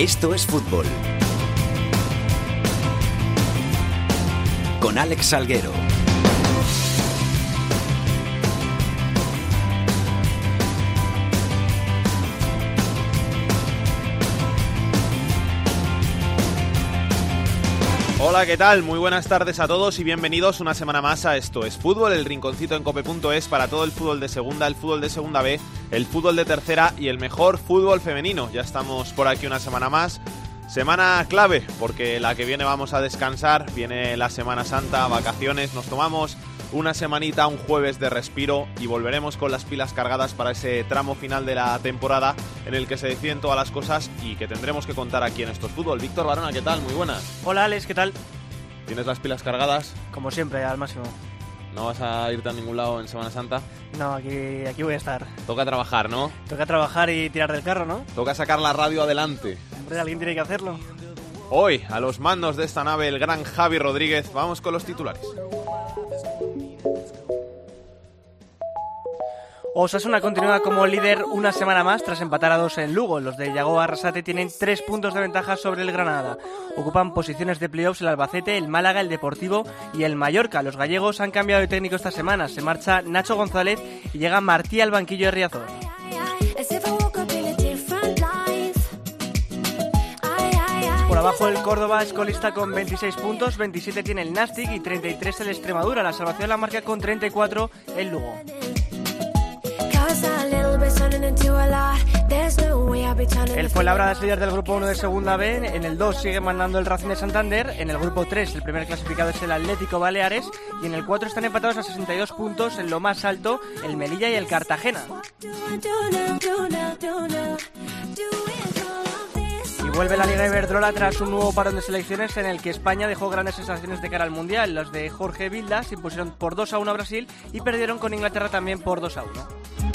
Esto es fútbol. Con Alex Salguero. Hola, ¿qué tal? Muy buenas tardes a todos y bienvenidos una semana más a Esto es Fútbol, el rinconcito en cope.es para todo el fútbol de segunda, el fútbol de segunda B, el fútbol de tercera y el mejor fútbol femenino. Ya estamos por aquí una semana más. Semana clave, porque la que viene vamos a descansar, viene la Semana Santa, vacaciones, nos tomamos una semanita, un jueves de respiro y volveremos con las pilas cargadas para ese tramo final de la temporada en el que se deciden todas las cosas y que tendremos que contar aquí en estos fútbol. Víctor Barona, ¿qué tal? Muy buenas. Hola Alex, ¿qué tal? ¿Tienes las pilas cargadas? Como siempre, al máximo. ¿No vas a irte a ningún lado en Semana Santa? No, aquí, aquí voy a estar. Toca trabajar, ¿no? Toca trabajar y tirar del carro, ¿no? Toca sacar la radio adelante. Hombre, alguien tiene que hacerlo. Hoy, a los mandos de esta nave, el gran Javi Rodríguez, vamos con los titulares. Osasuna continúa como líder una semana más tras empatar a dos en Lugo. Los de Yago Arrasate tienen tres puntos de ventaja sobre el Granada. Ocupan posiciones de playoffs el Albacete, el Málaga, el Deportivo y el Mallorca. Los gallegos han cambiado de técnico esta semana. Se marcha Nacho González y llega Martí al banquillo de Riazor. Por abajo el Córdoba es colista con 26 puntos, 27 tiene el Nastic y 33 el Extremadura. La salvación la marca con 34 el Lugo. El Fuenlabrada es líder del grupo 1 de Segunda B, en el 2 sigue mandando el Racing de Santander, en el grupo 3 el primer clasificado es el Atlético Baleares y en el 4 están empatados a 62 puntos en lo más alto el Melilla y el Cartagena. Y vuelve la Liga Iberdrola tras un nuevo parón de selecciones en el que España dejó grandes sensaciones de cara al Mundial. Los de Jorge Vilda se impusieron por 2 a 1 a Brasil y perdieron con Inglaterra también por 2 a 1.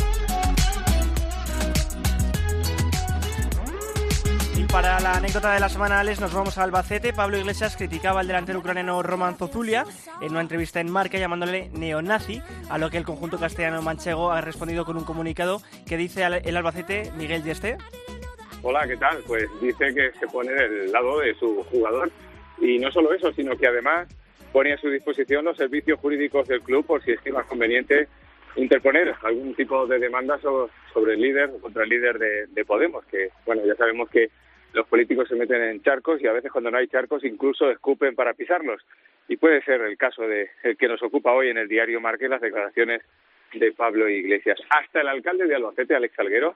Para la anécdota de la semana, Alex, nos vamos a Albacete. Pablo Iglesias criticaba al delantero ucraniano Roman Zozulia en una entrevista en Marca llamándole neonazi, a lo que el conjunto castellano manchego ha respondido con un comunicado que dice el Albacete Miguel Dieste. Hola, ¿qué tal? Pues dice que se pone del lado de su jugador y no solo eso, sino que además pone a su disposición los servicios jurídicos del club por si es más conveniente interponer algún tipo de demanda sobre, el líder o contra el líder de, de Podemos, que bueno, ya sabemos que los políticos se meten en charcos y a veces cuando no hay charcos incluso escupen para pisarlos. Y puede ser el caso de el que nos ocupa hoy en el diario Marque las declaraciones de Pablo Iglesias. Hasta el alcalde de Albacete, Alex Salguero,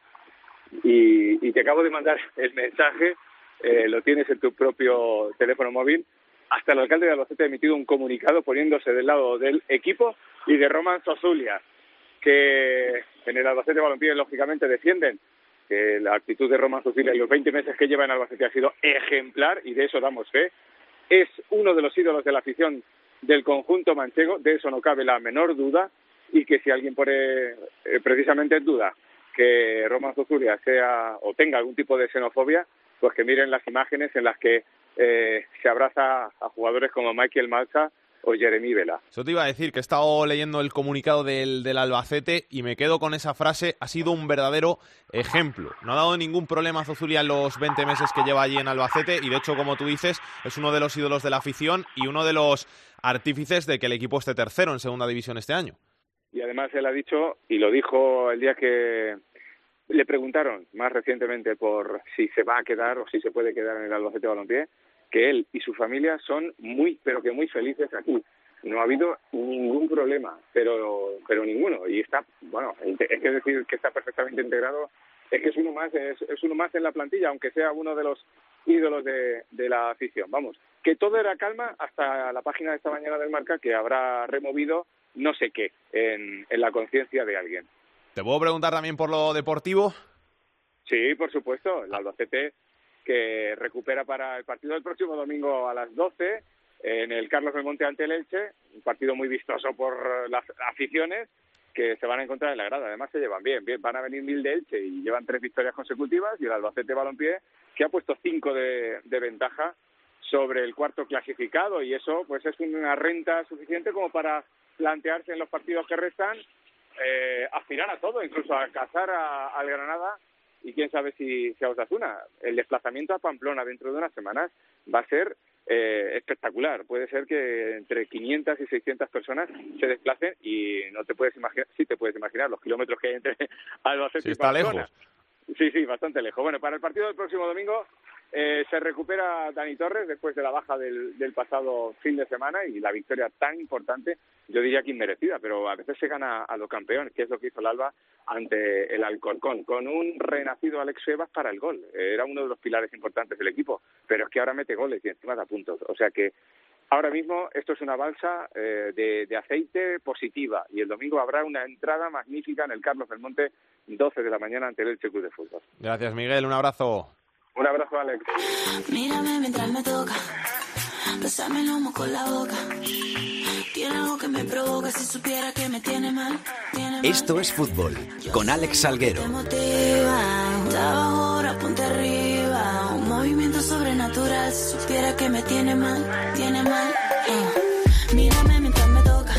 y, y te acabo de mandar el mensaje, eh, lo tienes en tu propio teléfono móvil, hasta el alcalde de Albacete ha emitido un comunicado poniéndose del lado del equipo y de Roman Sozulia, que en el Albacete Balompié lógicamente defienden que la actitud de Roman Zucilia y los 20 meses que lleva en Albacete ha sido ejemplar y de eso damos fe. Es uno de los ídolos de la afición del conjunto manchego, de eso no cabe la menor duda y que si alguien pone eh, precisamente en duda que Roman Zuzulia sea o tenga algún tipo de xenofobia, pues que miren las imágenes en las que eh, se abraza a jugadores como Michael Malza o Jeremy Vela. Eso te iba a decir, que he estado leyendo el comunicado del, del, Albacete y me quedo con esa frase, ha sido un verdadero ejemplo. No ha dado ningún problema a Zozulia en los 20 meses que lleva allí en Albacete y de hecho, como tú dices, es uno de los ídolos de la afición y uno de los artífices de que el equipo esté tercero en segunda división este año. Y además él ha dicho, y lo dijo el día que le preguntaron más recientemente por si se va a quedar o si se puede quedar en el Albacete Balompié, que él y su familia son muy, pero que muy felices aquí. No ha habido ningún problema, pero, pero ninguno. Y está, bueno, es que decir que está perfectamente integrado, es que es uno más, es, es uno más en la plantilla, aunque sea uno de los ídolos de, de la afición. Vamos, que todo era calma hasta la página de esta mañana del Marca que habrá removido no sé qué en, en la conciencia de alguien. ¿Te puedo preguntar también por lo deportivo? Sí, por supuesto. El Albacete que recupera para el partido del próximo domingo a las 12 en el Carlos del Monte ante el Elche, un partido muy vistoso por las aficiones que se van a encontrar en la grada. Además se llevan bien, bien van a venir mil de Elche y llevan tres victorias consecutivas y el Albacete Balompié que ha puesto cinco de, ventaja sobre el cuarto clasificado y eso pues es una renta suficiente como para plantearse en los partidos que restan eh, aspirar a todo, incluso a cazar al Granada y quién sabe si, si a Osasuna. El desplazamiento a Pamplona dentro de unas semanas va a ser eh, espectacular. Puede ser que entre 500 y 600 personas se desplacen y no te puedes imaginar, sí te puedes imaginar los kilómetros que hay entre Albacete sí, y está lejos. Sí, sí, bastante lejos. Bueno, para el partido del próximo domingo eh, se recupera Dani Torres después de la baja del, del, pasado fin de semana y la victoria tan importante, yo diría que inmerecida, pero a veces se gana a los campeones, que es lo que hizo el Alba ante el Alcorcón, con un renacido Alex Evas para el gol. Era uno de los pilares importantes del equipo, pero es que ahora mete goles y encima da puntos. O sea que ahora mismo esto es una balsa eh, de, de aceite positiva y el domingo habrá una entrada magnífica en el Carlos Belmonte, 12 de la mañana ante el Elche Club de Fútbol. Gracias, Miguel. Un abrazo. Un abrazo, Alex. Mírame mientras me toca, besame el lomo con la boca. Tiene algo que me provoca si supiera que me tiene mal. Tiene mal. Esto es fútbol con Alex Salguero. Te motiva, está ahora, ponte arriba. Sobrenatural supiera que me tiene mal, tiene mal. Eh. Mírame mientras me toca,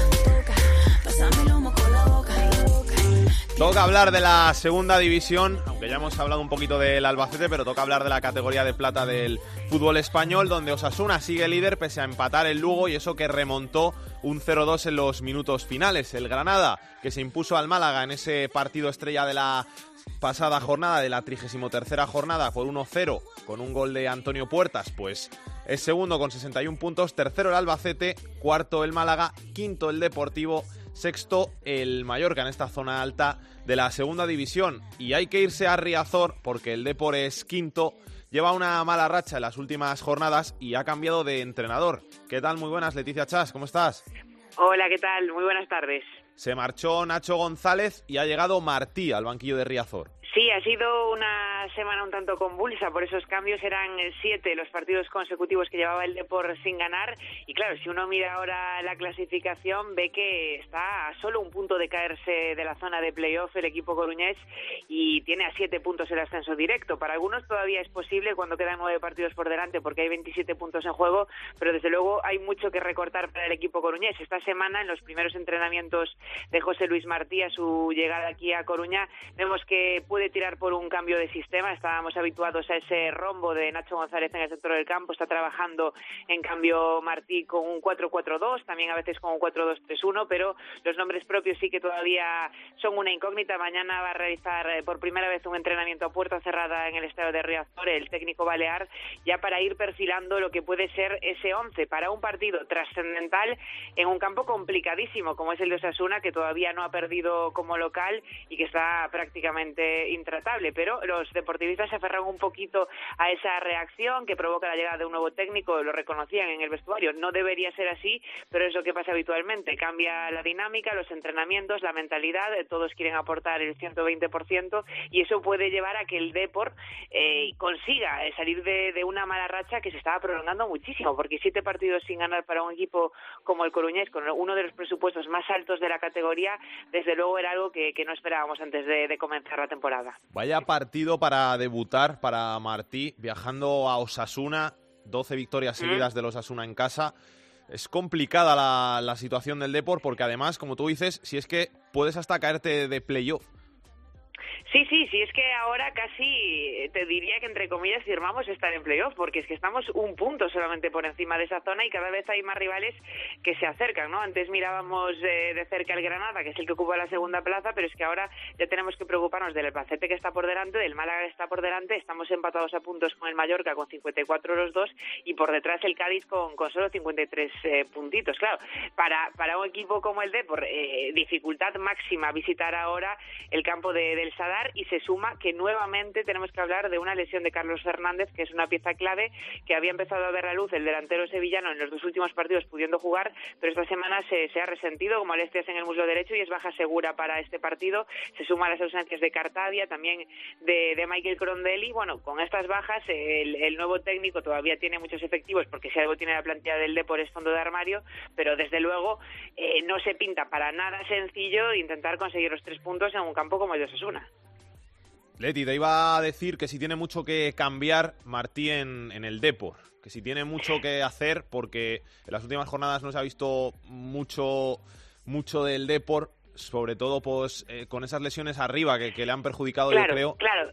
besame el lomo con la boca. Toca hablar de la segunda división, aunque ya hemos hablado un poquito del Albacete, pero toca hablar de la categoría de plata del fútbol español, donde Osasuna sigue líder pese a empatar el Lugo y eso que remontó un 0-2 en los minutos finales. El Granada, que se impuso al Málaga en ese partido estrella de la pasada jornada, de la 33 jornada, por 1-0, con un gol de Antonio Puertas, pues es segundo con 61 puntos, tercero el Albacete, cuarto el Málaga, quinto el Deportivo, sexto el Mallorca en esta zona alta de la segunda división. Y hay que irse a Riazor porque el Depor es quinto, lleva una mala racha en las últimas jornadas y ha cambiado de entrenador. ¿Qué tal? Muy buenas, Leticia Chas, ¿cómo estás? Hola, ¿qué tal? Muy buenas tardes. Se marchó Nacho González y ha llegado Martí al banquillo de Riazor. Sí, ha sido una semana un tanto convulsa por esos cambios. Eran siete los partidos consecutivos que llevaba el Depor sin ganar. Y claro, si uno mira ahora la clasificación, ve que está a solo un punto de caerse de la zona de playoff el equipo coruñés y tiene a siete puntos el ascenso directo. Para algunos todavía es posible cuando quedan nueve partidos por delante porque hay 27 puntos en juego, pero desde luego hay mucho que recortar para el equipo coruñés. Esta semana, en los primeros entrenamientos de José Luis Martí a su llegada aquí a Coruña, vemos que puede puede tirar por un cambio de sistema. Estábamos habituados a ese rombo de Nacho González en el centro del campo. Está trabajando, en cambio, Martí con un 4-4-2, también a veces con un 4-2-3-1, pero los nombres propios sí que todavía son una incógnita. Mañana va a realizar eh, por primera vez un entrenamiento a puerta cerrada en el estadio de Riazor, el técnico balear, ya para ir perfilando lo que puede ser ese 11 para un partido trascendental en un campo complicadísimo como es el de Osasuna, que todavía no ha perdido como local y que está prácticamente intratable, pero los deportivistas se aferran un poquito a esa reacción que provoca la llegada de un nuevo técnico, lo reconocían en el vestuario. No debería ser así, pero es lo que pasa habitualmente. Cambia la dinámica, los entrenamientos, la mentalidad, todos quieren aportar el 120% y eso puede llevar a que el Deport eh, consiga salir de, una mala racha que se estaba prolongando muchísimo, porque siete partidos sin ganar para un equipo como el Coruñés, con uno de los presupuestos más altos de la categoría, desde luego era algo que, no esperábamos antes de comenzar la temporada. Vaya partido para debutar para Martí, viajando a Osasuna, 12 victorias seguidas de los Osasuna en casa. Es complicada la, la situación del Deport porque además, como tú dices, si es que puedes hasta caerte de playoff. Sí, sí, sí, es que ahora casi te diría que entre comillas firmamos estar en playoff, porque es que estamos un punto solamente por encima de esa zona y cada vez hay más rivales que se acercan, ¿no? Antes mirábamos eh, de cerca el Granada, que es el que ocupa la segunda plaza, pero es que ahora ya tenemos que preocuparnos del Albacete que está por delante, del Málaga que está por delante, estamos empatados a puntos con el Mallorca con 54 los dos y por detrás el Cádiz con, con solo 53 eh, puntitos. Claro, para, para un equipo como el de, por eh, dificultad máxima visitar ahora el campo de, del Sadar, y se suma que nuevamente tenemos que hablar de una lesión de Carlos Fernández, que es una pieza clave que había empezado a ver la luz el delantero sevillano en los dos últimos partidos pudiendo jugar, pero esta semana se, ha resentido como molestias en el muslo derecho y es baja segura para este partido. Se suma las ausencias de Cartavia, también de, de Michael Crondelli. Bueno, con estas bajas, el, el, nuevo técnico todavía tiene muchos efectivos, porque si algo tiene la plantilla del Depor es fondo de armario, pero desde luego eh, no se pinta para nada sencillo intentar conseguir los tres puntos en un campo como el de Osasuna. Leti, te iba a decir que si tiene mucho que cambiar Martí en, en el Depor, que si tiene mucho que hacer porque en las últimas jornadas no se ha visto mucho, mucho del Depor, sobre todo pues, eh, con esas lesiones arriba que, que le han perjudicado, claro, yo creo. Claro.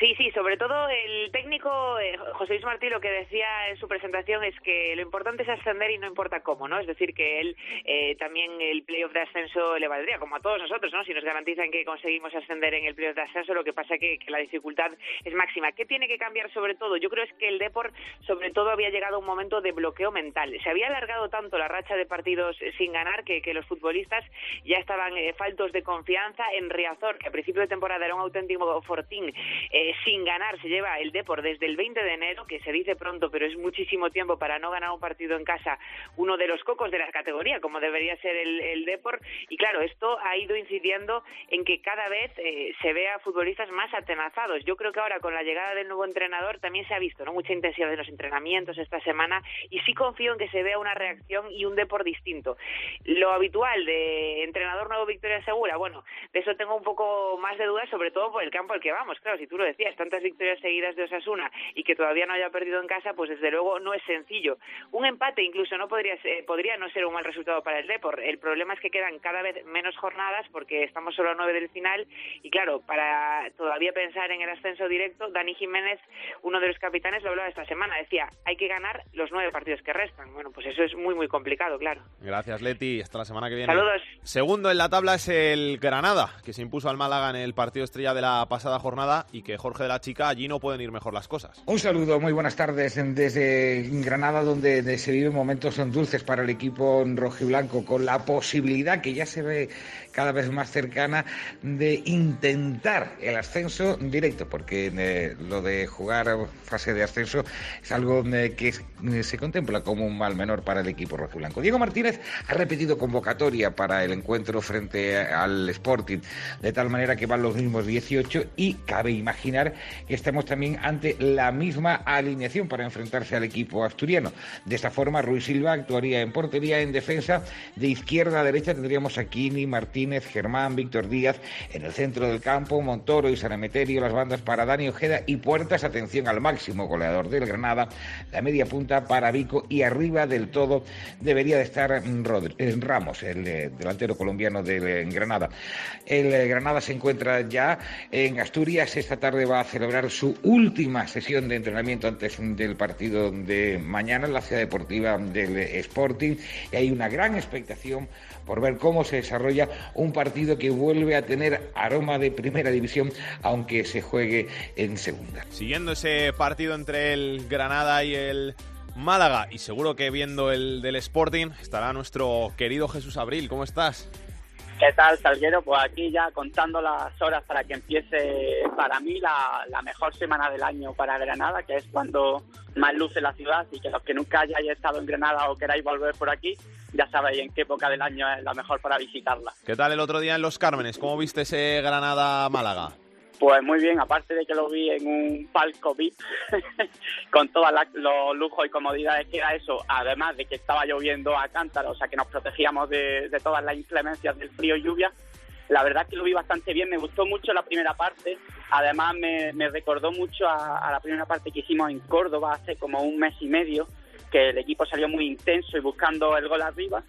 Sí, sí, sobre todo el técnico eh, José Luis Martí lo que decía en su presentación es que lo importante es ascender y no importa cómo, ¿no? Es decir, que él eh, también el playoff de ascenso le valdría, como a todos nosotros, ¿no? Si nos garantizan que conseguimos ascender en el playoff de ascenso, lo que pasa es que, la dificultad es máxima. ¿Qué tiene que cambiar sobre todo? Yo creo es que el Deport sobre todo había llegado a un momento de bloqueo mental. Se había alargado tanto la racha de partidos sin ganar que, los futbolistas ya estaban eh, faltos de confianza en Riazor, que a principio de temporada era un auténtico fortín sin ganar se lleva el Depor desde el 20 de enero, que se dice pronto, pero es muchísimo tiempo para no ganar un partido en casa, uno de los cocos de la categoría, como debería ser el, el. Y claro, esto ha ido incidiendo en que cada vez eh, se vea futbolistas más atenazados. Yo creo que ahora con la llegada del nuevo entrenador también se ha visto ¿no? mucha intensidad en los entrenamientos esta semana y sí confío en que se vea una reacción y un Depor distinto. Lo habitual de entrenador nuevo Victoria Segura, bueno, de eso tengo un poco más de dudas, sobre todo por el campo al que vamos. Claro, si tú lo decías, tantas victorias seguidas de Osasuna y que todavía no haya perdido en casa, pues desde luego no es sencillo. Un empate incluso no podría ser, podría no ser un mal resultado para el Depor. El problema es que quedan cada vez menos jornadas porque estamos solo a nueve del final y claro, para todavía pensar en el ascenso directo, Dani Jiménez, uno de los capitanes, lo hablaba esta semana, decía, hay que ganar los nueve partidos que restan. Bueno, pues eso es muy, muy complicado, claro. Gracias, Leti. Hasta la semana que viene. Saludos. Segundo en la tabla es el Granada, que se impuso al Málaga en el partido estrella de la pasada jornada y que Jorge de la Chica allí no pueden ir mejor las cosas. Un saludo, muy buenas tardes desde Granada, donde se viven momentos dulces para el equipo rojiblanco, con la posibilidad que ya se ve cada vez más cercana de intentar el ascenso directo, porque eh, lo de jugar fase de ascenso es algo eh, que eh, se contempla como un mal menor para el equipo rojiblanco. Diego Martínez ha repetido convocatoria para el encuentro frente al Sporting, de tal manera que van los mismos 18 y cabe imaginar que estamos también ante la misma alineación para enfrentarse al equipo asturiano. De esta forma, Ruiz Silva actuaría en portería, en defensa, de izquierda a derecha tendríamos a Kini, Martínez, Germán, Víctor Díaz, en el centro del campo, Montoro y Sanemeterio, las bandas para Dani Ojeda y puertas, atención al máximo goleador del Granada, la media punta para Vico y arriba del todo debería de estar eh, Ramos, el eh, delantero colombiano del eh, Granada. El Granada se encuentra ya en Asturias, esta tarde va a celebrar su última sesión de entrenamiento antes del partido de mañana en la ciudad deportiva del Sporting. Y hay una gran expectación por ver cómo se desarrolla un partido que vuelve a tener aroma de primera división aunque se juegue en segunda. Siguiendo ese partido entre el Granada y el Málaga y seguro que viendo el del Sporting estará nuestro querido Jesús Abril. ¿Cómo estás? ¿Qué tal, Salguero? Pues aquí ya contando las horas para que empiece para mí la, mejor semana del año para Granada, que es cuando más luce la ciudad y que los que nunca hayáis estado en Granada o queráis volver por aquí, ya sabéis en qué época del año es la mejor para visitarla. ¿Qué tal el otro día en Los Cármenes? ¿Cómo viste ese Granada-Málaga? Pues muy bien, aparte de que lo vi en un palco VIP, con todos los lujos y comodidades que era eso, además de que estaba lloviendo a cántaro, o sea que nos protegíamos de, todas las inclemencias del frío y lluvia, la verdad es que lo vi bastante bien, me gustó mucho la primera parte, además me, recordó mucho a, la primera parte que hicimos en Córdoba hace como un mes y medio, que el equipo salió muy intenso y buscando el gol arriba,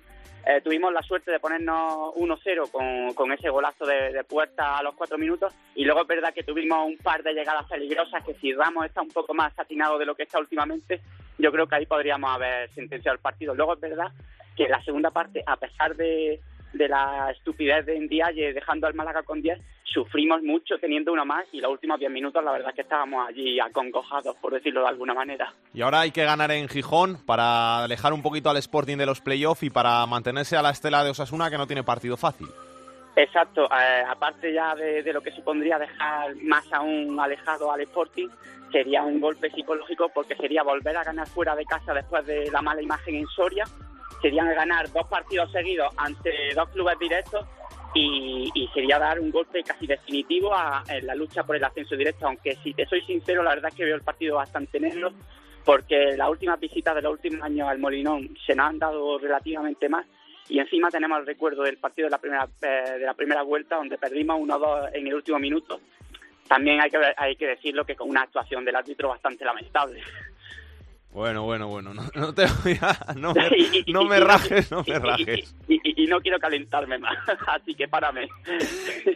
eh, tuvimos la suerte de ponernos 1-0 con, con, ese golazo de, puerta a los cuatro minutos y luego es verdad que tuvimos un par de llegadas peligrosas que si Ramos está un poco más satinado de lo que está últimamente, yo creo que ahí podríamos haber sentenciado el partido. Luego es verdad que la segunda parte, a pesar de, de la estupidez de Ndiaye dejando al Málaga con 10, sufrimos mucho teniendo uno más y los últimos 10 minutos la verdad es que estábamos allí acongojados, por decirlo de alguna manera. Y ahora hay que ganar en Gijón para alejar un poquito al Sporting de los playoffs y para mantenerse a la estela de Osasuna que no tiene partido fácil. Exacto, eh, aparte ya de, de, lo que supondría dejar más aún alejado al Sporting, sería un golpe psicológico porque sería volver a ganar fuera de casa después de la mala imagen en Soria serían ganar dos partidos seguidos ante dos clubes directos y, sería dar un golpe casi definitivo a, la lucha por el ascenso directo, aunque si te soy sincero, la verdad es que veo el partido bastante negro, porque las últimas visitas de los últimos años al Molinón se nos han dado relativamente más y encima tenemos el recuerdo del partido de la primera, eh, de la primera vuelta donde perdimos 1-2 en el último minuto. También hay que, hay que decirlo que con una actuación del árbitro bastante lamentable. Bueno, bueno, bueno, no, te voy a, no me, rajes, no me rajes. Y, y no quiero calentarme más, así que párame.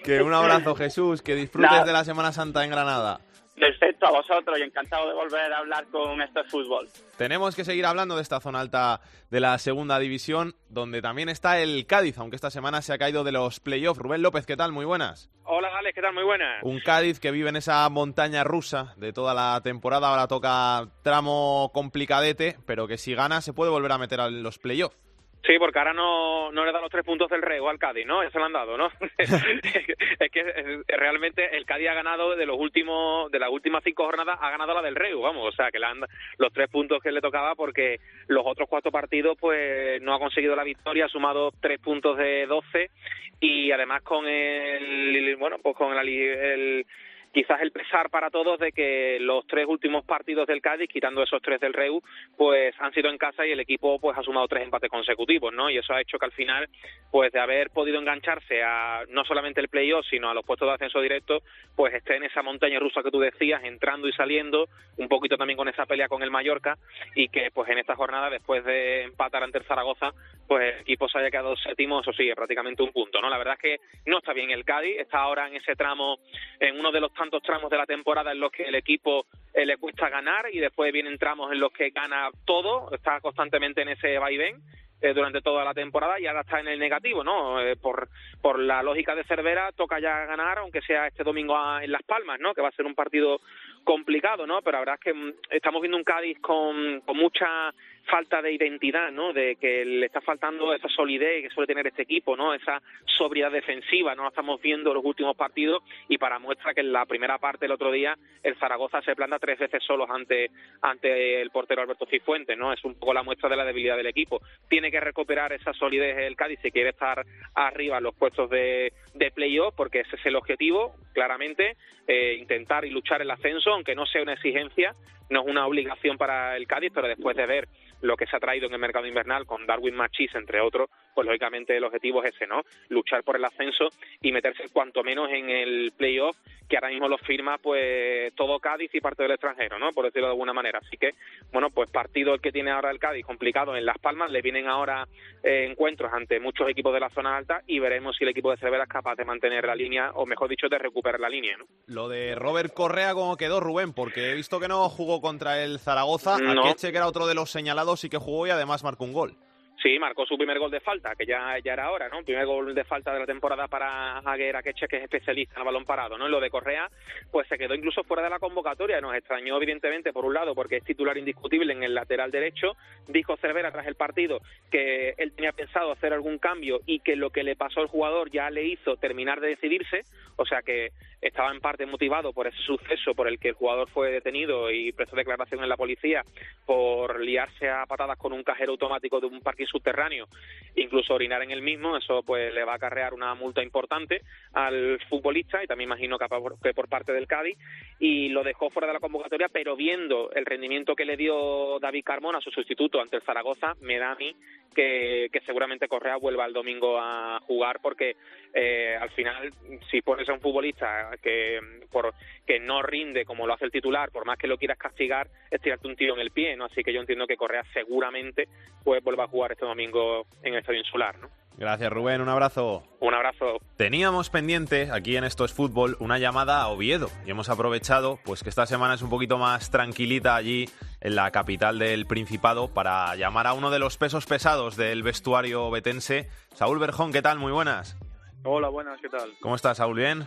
Que un abrazo Jesús, que disfrutes de la Semana Santa en Granada. Perfecto, a vosotros y encantado de volver a hablar con este fútbol. Tenemos que seguir hablando de esta zona alta de la segunda división, donde también está el Cádiz, aunque esta semana se ha caído de los playoffs. Rubén López, ¿qué tal? Muy buenas. Hola, Alex, ¿qué tal? Muy buenas. Un Cádiz que vive en esa montaña rusa de toda la temporada. Ahora toca tramo complicadete, pero que si gana se puede volver a meter a los playoffs. Sí, porque ahora no, no le da los tres puntos del Rego al Cádiz, ¿no? Ya se lo han dado, ¿no? es que realmente el Cádiz ha ganado de los últimos, de las últimas cinco jornadas, ha ganado la del Rego, vamos, o sea, que le han los tres puntos que le tocaba porque los otros cuatro partidos, pues, no ha conseguido la victoria, ha sumado tres puntos de doce y además con el, bueno, pues con el, el quizás el pesar para todos de que los tres últimos partidos del Cádiz, quitando esos tres del Reu, pues han sido en casa y el equipo pues ha sumado tres empates consecutivos, ¿no? Y eso ha hecho que al final, pues de haber podido engancharse a no solamente el playoff, sino a los puestos de ascenso directo, pues esté en esa montaña rusa que tú decías, entrando y saliendo, un poquito también con esa pelea con el Mallorca y que pues en esta jornada, después de empatar ante el Zaragoza, pues el equipo se haya quedado séptimo, eso sí, prácticamente un punto, ¿no? La verdad es que no está bien el Cádiz, está ahora en ese tramo, en uno de los tantos tramos de la temporada en los que el equipo eh, le cuesta ganar y después vienen tramos en los que gana todo, está constantemente en ese vaivén eh, durante toda la temporada y ahora está en el negativo, ¿no? Eh, por, por la lógica de Cervera toca ya ganar, aunque sea este domingo en Las Palmas, ¿no? Que va a ser un partido complicado, ¿no? Pero la verdad es que mm, estamos viendo un Cádiz con, con mucha falta de identidad, ¿no? De que le está faltando esa solidez que suele tener este equipo, ¿no? Esa sobriedad defensiva, ¿no? Estamos viendo los últimos partidos y para muestra que en la primera parte del otro día el Zaragoza se planta tres veces solos ante, ante el portero Alberto Cifuentes, ¿no? Es un poco la muestra de la debilidad del equipo. Tiene que recuperar esa solidez el Cádiz si quiere estar arriba en los puestos de, de playoff, porque ese es el objetivo, claramente, eh, intentar y luchar el ascenso, aunque no sea una exigencia, no es una obligación para el Cádiz, pero después de ver lo que se ha traído en el mercado invernal con Darwin Machis, entre otros, pues lógicamente el objetivo es ese, ¿no? Luchar por el ascenso y meterse cuanto menos en el playoff que ahora mismo lo firma pues todo Cádiz y parte del extranjero, ¿no? Por decirlo de alguna manera. Así que, bueno, pues partido el que tiene ahora el Cádiz complicado en Las Palmas, le vienen ahora eh, encuentros ante muchos equipos de la zona alta y veremos si el equipo de Cervera es capaz de mantener la línea o mejor dicho de recuperar la línea, ¿no? Lo de Robert Correa, ¿cómo quedó Rubén? Porque he visto que no jugó contra el Zaragoza, no. Akeche, que era otro de los señalados y que jugó y además marcó un gol. Sí, marcó su primer gol de falta, que ya, era hora, ¿no? Primer gol de falta de la temporada para Aguera Queche, que es especialista en balón parado, ¿no? En lo de Correa, pues se quedó incluso fuera de la convocatoria. Nos extrañó, evidentemente, por un lado, porque es titular indiscutible en el lateral derecho. Dijo Cervera tras el partido que él tenía pensado hacer algún cambio y que lo que le pasó al jugador ya le hizo terminar de decidirse, o sea que estaba en parte motivado por ese suceso por el que el jugador fue detenido y prestó declaración en la policía por liarse a patadas con un cajero automático de un parque subterráneo, incluso orinar en el mismo, eso pues le va a acarrear una multa importante al futbolista y también imagino que por, por parte del Cádiz y lo dejó fuera de la convocatoria, pero viendo el rendimiento que le dio David Carmona, su sustituto ante el Zaragoza, me da a mí que, que seguramente Correa vuelva el domingo a jugar porque eh, al final si pones a un futbolista que por que no rinde como lo hace el titular, por más que lo quieras castigar, es tirarte un tiro en el pie, ¿no? Así que yo entiendo que Correa seguramente pues vuelva a jugar este domingo en el Estadio Insular, ¿no? Gracias Rubén, un abrazo. Un abrazo. Teníamos pendiente aquí en Esto es Fútbol una llamada a Oviedo y hemos aprovechado pues que esta semana es un poquito más tranquilita allí en la capital del Principado para llamar a uno de los pesos pesados del vestuario betense, Saúl Berjón, ¿qué tal? Muy buenas. Hola, buenas, ¿qué tal? ¿Cómo estás, Saúl? ¿Bien?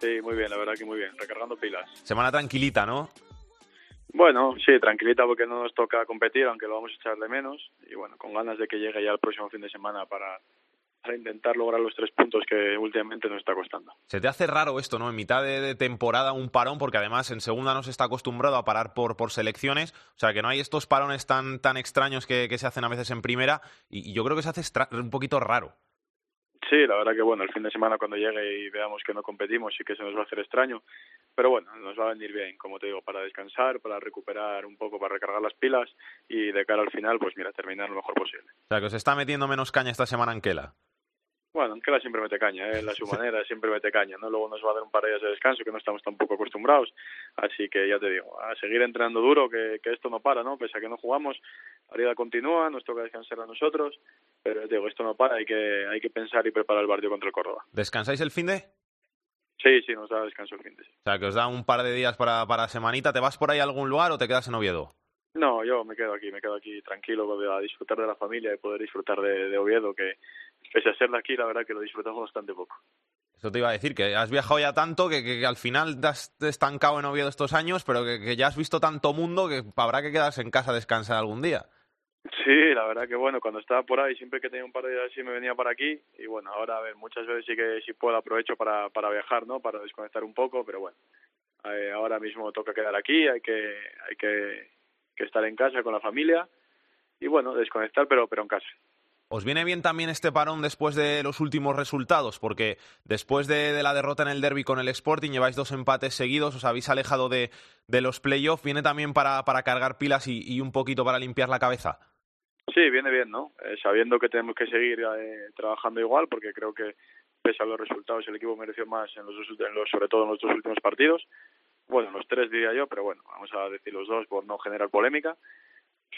Sí, muy bien, la verdad que muy bien, recargando pilas. Semana tranquilita, ¿no? Bueno, sí, tranquilita porque no nos toca competir, aunque lo vamos a echar de menos. Y bueno, con ganas de que llegue ya el próximo fin de semana para, intentar lograr los tres puntos que últimamente nos está costando. Se te hace raro esto, ¿no? En mitad de, de, temporada un parón, porque además en segunda no se está acostumbrado a parar por, por selecciones, o sea que no hay estos parones tan, tan extraños que, que se hacen a veces en primera, y, y yo creo que se hace un poquito raro. Sí, la verdad que bueno, el fin de semana cuando llegue y veamos que no competimos y que se nos va a hacer extraño, pero bueno, nos va a venir bien, como te digo, para descansar, para recuperar un poco, para recargar las pilas y de cara al final, pues mira, terminar lo mejor posible. O sea, que os está metiendo menos caña esta semana en Kela. Bueno, la siempre mete caña, ¿eh? la su manera siempre mete caña, ¿no? Luego nos va a dar un par de días de descanso que no estamos tampoco acostumbrados, así que ya te digo, a seguir entrenando duro, que, que esto no para, ¿no? Pese a que no jugamos, la vida continúa, nos toca descansar a nosotros, pero ya te digo, esto no para, hay que, hay que pensar y preparar el partido contra el Córdoba. ¿Descansáis el fin de? Sí, sí, nos da descanso el fin de. O sea, que os da un par de días para, para semanita, ¿te vas por ahí a algún lugar o te quedas en Oviedo? No, yo me quedo aquí, me quedo aquí tranquilo a disfrutar de la familia y poder disfrutar de, de Oviedo, que pese a ser de aquí, la verdad que lo disfrutamos bastante poco. Eso te iba a decir, que has viajado ya tanto que, que, al final te has estancado en Oviedo estos años, pero que, que, ya has visto tanto mundo que habrá que quedarse en casa a descansar algún día. Sí, la verdad que bueno, cuando estaba por ahí, siempre que tenía un par de días así me venía para aquí y bueno, ahora a ver, muchas veces sí que sí puedo aprovecho para, para viajar, ¿no? Para desconectar un poco, pero bueno, eh, ahora mismo toca quedar aquí, hay que, hay que que estar en casa con la familia y bueno, desconectar, pero, pero en casa. ¿Os viene bien también este parón después de los últimos resultados? Porque después de, la derrota en el derby con el Sporting lleváis dos empates seguidos, os habéis alejado de, los playoffs. ¿Viene también para, cargar pilas y, y, un poquito para limpiar la cabeza? Sí, viene bien, ¿no? Eh, sabiendo que tenemos que seguir eh, trabajando igual, porque creo que pese a los resultados el equipo mereció más, en los, en los, sobre todo en los dos últimos partidos bueno, los tres diría yo, pero bueno, vamos a decir los dos por no generar polémica,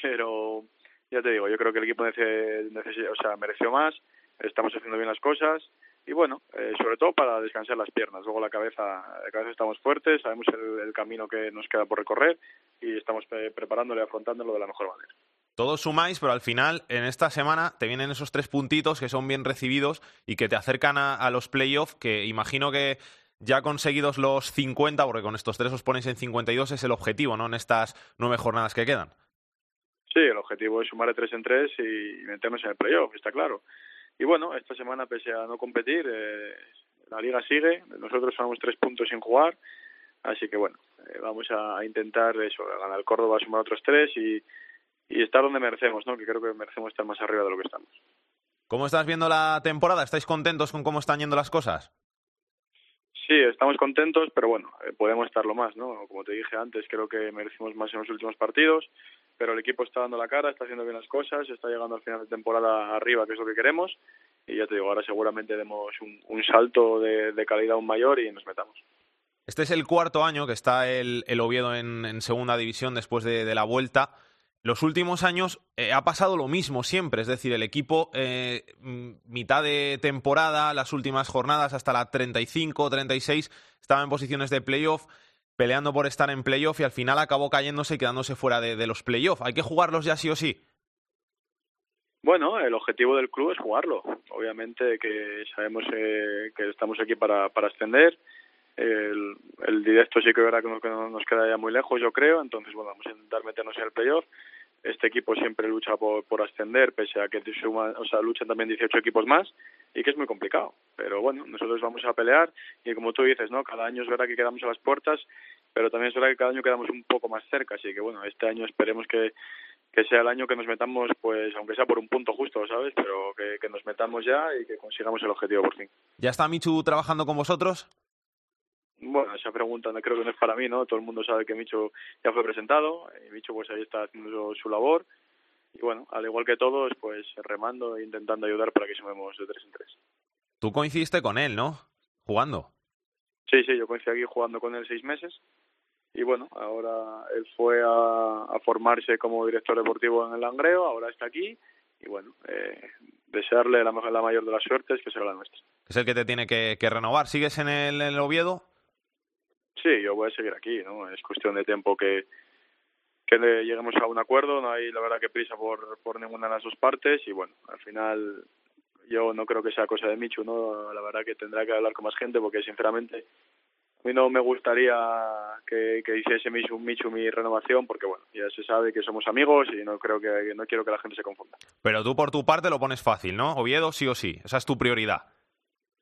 pero ya te digo, yo creo que el equipo mereció más, estamos haciendo bien las cosas y bueno, eh, sobre todo para descansar las piernas, luego la cabeza, la cabeza estamos fuertes, sabemos el, camino que nos queda por recorrer y estamos preparándolo y afrontándolo de la mejor manera todos sumáis, pero al final, en esta semana, te vienen esos tres puntitos que son bien recibidos y que te acercan a, a los playoffs, que imagino que ya conseguidos los 50, porque con estos tres os ponéis en 52, es el objetivo, ¿no? En estas nueve jornadas que quedan. Sí, el objetivo es sumar de tres en tres y meternos en el playoff, está claro. Y bueno, esta semana, pese a no competir, eh, la liga sigue, nosotros somos tres puntos sin jugar, así que bueno, eh, vamos a, intentar eso, ganar el Córdoba, sumar otros tres y, y estar donde merecemos, ¿no? Que creo que merecemos estar más arriba de lo que estamos. ¿Cómo estás viendo la temporada? ¿Estáis contentos con cómo están yendo las cosas? Sí, estamos contentos, pero bueno, eh, podemos estarlo más, ¿no? Como te dije antes, creo que merecimos más en los últimos partidos, pero el equipo está dando la cara, está haciendo bien las cosas, está llegando al final de temporada arriba, que es lo que queremos, y ya te digo, ahora seguramente demos un, un salto de, calidad aún mayor y nos metamos. Este es el cuarto año que está el, Oviedo en, segunda división después de, de la vuelta los últimos años eh, ha pasado lo mismo siempre, es decir, el equipo eh, mitad de temporada, las últimas jornadas hasta la 35, 36, estaba en posiciones de playoff, peleando por estar en playoff y al final acabó cayéndose y quedándose fuera de, los playoff. ¿Hay que jugarlos ya sí o sí? Bueno, el objetivo del club es jugarlo. Obviamente que sabemos eh, que estamos aquí para, para ascender. El, directo sí que verá que nos, que nos queda ya muy lejos, yo creo. Entonces, bueno, vamos a intentar meternos en el playoff este equipo siempre lucha por, por ascender, pese a que suma, o sea, luchan también 18 equipos más y que es muy complicado. Pero bueno, nosotros vamos a pelear y como tú dices, ¿no? Cada año es verdad que quedamos a las puertas, pero también es verdad que cada año quedamos un poco más cerca. Así que bueno, este año esperemos que, que sea el año que nos metamos, pues aunque sea por un punto justo, ¿sabes? Pero que, que nos metamos ya y que consigamos el objetivo por fin. ¿Ya está Michu trabajando con vosotros? Bueno, esa pregunta no creo que no es para mí, ¿no? Todo el mundo sabe que Micho ya fue presentado, y Micho pues ahí está haciendo su, labor y bueno, al igual que todos, pues remando e intentando ayudar para que sumemos de tres en tres. Tú coincidiste con él, ¿no? Jugando. Sí, sí, yo coincidí aquí jugando con él seis meses y bueno, ahora él fue a, a formarse como director deportivo en el Langreo, ahora está aquí y bueno, eh, desearle la, la mayor de las suertes que será la nuestra. Es el que te tiene que, que renovar. ¿Sigues en el, en el Oviedo? Sí, yo voy a seguir aquí, ¿no? Es cuestión de tiempo que, que lleguemos a un acuerdo, no hay la verdad que prisa por, por ninguna de las dos partes y bueno, al final yo no creo que sea cosa de Michu, ¿no? La verdad que tendrá que hablar con más gente porque sinceramente a mí no me gustaría que, que hiciese Michu, Michu mi renovación porque bueno, ya se sabe que somos amigos y no creo que no quiero que la gente se confunda. Pero tú por tu parte lo pones fácil, ¿no? Oviedo sí o sí, esa es tu prioridad.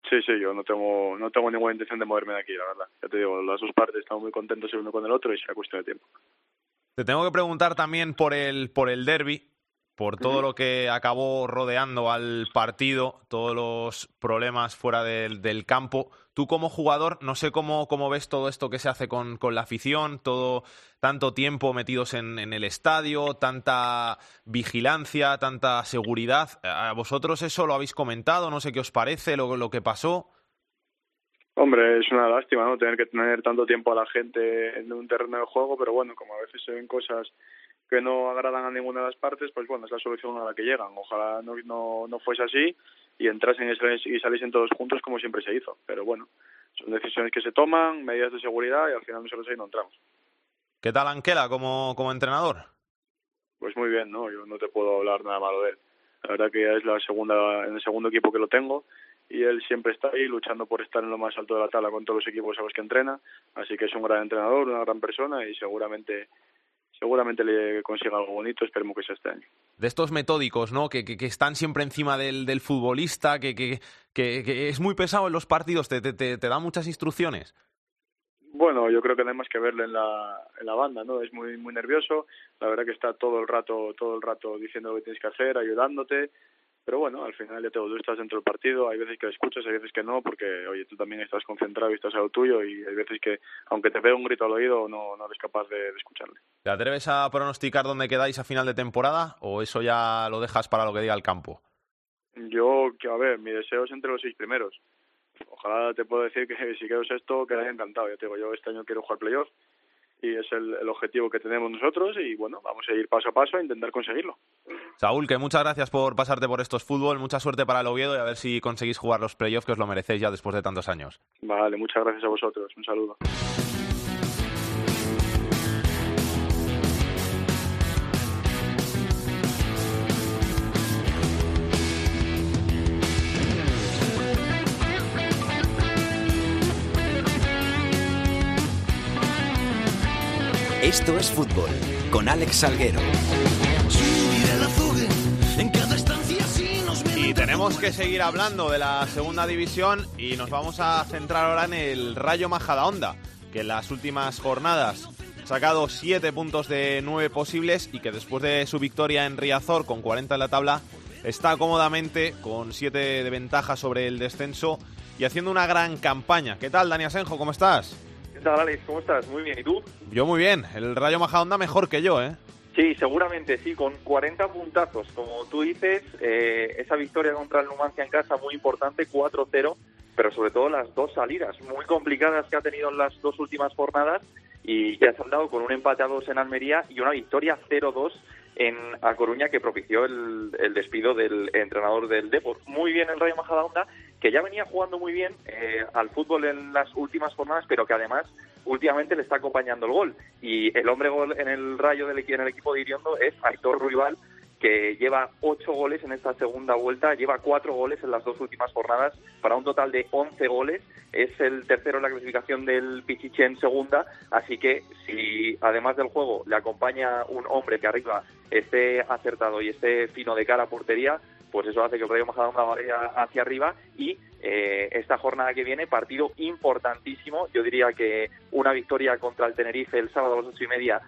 Sí, sí, yo no tengo, no tengo ninguna intención de moverme de aquí, la verdad. Ya te digo, las dos partes estamos muy contentos el uno con el otro y será cuestión de tiempo. Te tengo que preguntar también por el, por el derby. Por todo lo que acabó rodeando al partido, todos los problemas fuera del, del campo. Tú como jugador, no sé cómo, cómo ves todo esto que se hace con, con la afición, todo tanto tiempo metidos en, en, el estadio, tanta vigilancia, tanta seguridad. ¿A vosotros eso lo habéis comentado? No sé qué os parece lo, lo que pasó. Hombre, es una lástima, ¿no? Tener que tener tanto tiempo a la gente en un terreno de juego, pero bueno, como a veces se ven cosas que no agradan a ninguna de las partes, pues bueno, es la solución a la que llegan. Ojalá no, no, no fuese así y entrasen y saliesen todos juntos como siempre se hizo. Pero bueno, son decisiones que se toman, medidas de seguridad y al final nosotros ahí no entramos. ¿Qué tal Anquela como, como entrenador? Pues muy bien, ¿no? Yo no te puedo hablar nada malo de él. La verdad que ya es la segunda, en el segundo equipo que lo tengo y él siempre está ahí luchando por estar en lo más alto de la tabla con todos los equipos a los que entrena. Así que es un gran entrenador, una gran persona y seguramente seguramente le consiga algo bonito, esperemos que sea este año. De estos metódicos, ¿no? Que, que, que están siempre encima del, del futbolista, que, que, que, es muy pesado en los partidos, te, te, te, te da muchas instrucciones. Bueno, yo creo que no hay más que verle en la, en la banda, ¿no? Es muy muy nervioso, la verdad que está todo el rato todo el rato diciendo lo que tienes que hacer, ayudándote, pero bueno, al final ya te tú estás dentro del partido, hay veces que lo escuchas, hay veces que no, porque oye, tú también estás concentrado y estás a lo tuyo y hay veces que aunque te pegue un grito al oído no, no eres capaz de, de escucharle. ¿Te atreves a pronosticar dónde quedáis a final de temporada o eso ya lo dejas para lo que diga el campo? Yo, a ver, mi deseo es entre los seis primeros. Ojalá te puedo decir que si quedo sexto quedaría encantado. Ya te digo, yo este año quiero jugar playoff y es el, el, objetivo que tenemos nosotros y bueno, vamos a ir paso a paso a intentar conseguirlo. Saúl, que muchas gracias por pasarte por estos fútbol, mucha suerte para el Oviedo y a ver si conseguís jugar los playoffs que os lo merecéis ya después de tantos años. Vale, muchas gracias a vosotros, un saludo. Esto es fútbol con Alex Salguero. Y tenemos que seguir hablando de la segunda división y nos vamos a centrar ahora en el Rayo Majadahonda, que en las últimas jornadas ha sacado 7 puntos de 9 posibles y que después de su victoria en Riazor con 40 en la tabla está cómodamente con 7 de ventaja sobre el descenso y haciendo una gran campaña. ¿Qué tal, Dani Asenjo? ¿Cómo estás? ¿Qué tal, Alex? ¿Cómo estás? Muy bien. ¿Y tú? Yo muy bien. El Rayo Majadahonda mejor que yo, ¿eh? Sí, seguramente sí, con 40 puntazos. Como tú dices, eh, esa victoria contra el Numancia en casa muy importante, 4-0, pero sobre todo las dos salidas muy complicadas que ha tenido en las dos últimas jornadas y que se han dado con un empate a dos en Almería y una victoria 0-2 en A Coruña que propició el, el, despido del entrenador del Depor. Muy bien el Rayo Majadahonda, que ya venía jugando muy bien eh, al fútbol en las últimas jornadas, pero que además últimamente le está acompañando el gol. Y el hombre gol en el Rayo del en el equipo de Iriondo es Aitor Ruibal, que lleva ocho goles en esta segunda vuelta, lleva cuatro goles en las dos últimas jornadas, para un total de once goles. Es el tercero en la clasificación del Pichiche en segunda, así que si además del juego le acompaña un hombre que arriba esté acertado y esté fino de cara a portería, pues eso hace que el Rayo Majadahonda vaya hacia arriba y eh, esta jornada que viene, partido importantísimo. Yo diría que una victoria contra el Tenerife el sábado a las ocho y media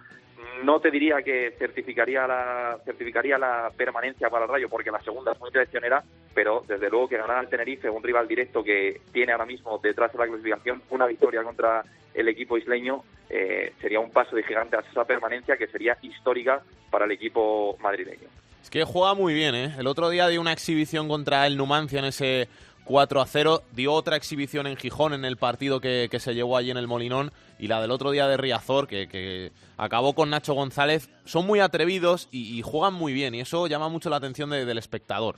no te diría que certificaría la certificaría la permanencia para el Rayo porque la segunda es muy traicionera, pero desde luego que ganar al Tenerife, un rival directo que tiene ahora mismo detrás de la clasificación una victoria contra el equipo isleño eh, sería un paso de gigante a esa permanencia que sería histórica para el equipo madrileño. Es que juega muy bien, ¿eh? El otro día dio una exhibición contra el Numancia en ese 4 a 0. Dio otra exhibición en Gijón en el partido que, se llevó allí en el Molinón. Y la del otro día de Riazor, que, que acabó con Nacho González. Son muy atrevidos y, y, juegan muy bien. Y eso llama mucho la atención de, del espectador.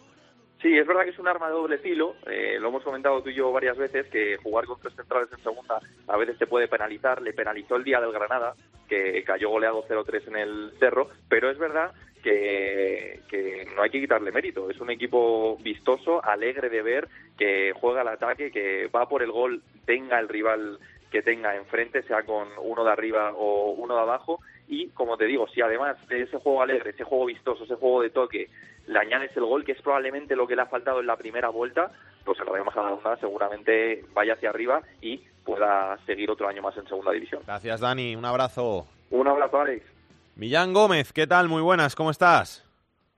Sí, es verdad que es un arma de doble filo. Eh, lo hemos comentado tú y yo varias veces que jugar con tres centrales en segunda a veces te puede penalizar. Le penalizó el día del Granada, que cayó goleado 0-3 en el Cerro. Pero es verdad que, que, no hay que quitarle mérito. Es un equipo vistoso, alegre de ver, que juega al ataque, que va por el gol, tenga el rival que tenga enfrente, sea con uno de arriba o uno de abajo. Y como te digo, si además de ese juego alegre, ese juego vistoso, ese juego de toque, le añades el gol, que es probablemente lo que le ha faltado en la primera vuelta, pues el Rayo Majadahonda seguramente vaya hacia arriba y pueda seguir otro año más en segunda división. Gracias, Dani. Un abrazo. Un abrazo, Alex. Millán Gómez, ¿qué tal? Muy buenas, ¿cómo estás?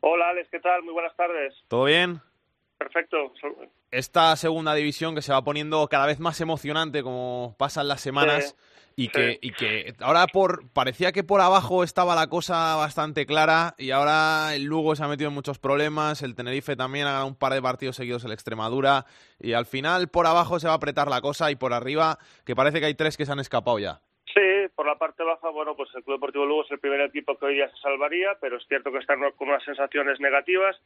Hola Alex, ¿qué tal? Muy buenas tardes. ¿Todo bien? Perfecto. Esta segunda división que se va poniendo cada vez más emocionante como pasan las semanas y que, y que ahora por parecía que por abajo estaba la cosa bastante clara y ahora el Lugo se ha metido en muchos problemas, el Tenerife también ha ganado un par de partidos seguidos el Extremadura y al final por abajo se va a apretar la cosa y por arriba que parece que hay tres que se han escapado ya. Por la parte baja, bueno, pues el Club Deportivo Lugo es el primer equipo que hoy día se salvaría, pero es cierto que están con unas sensaciones negativas.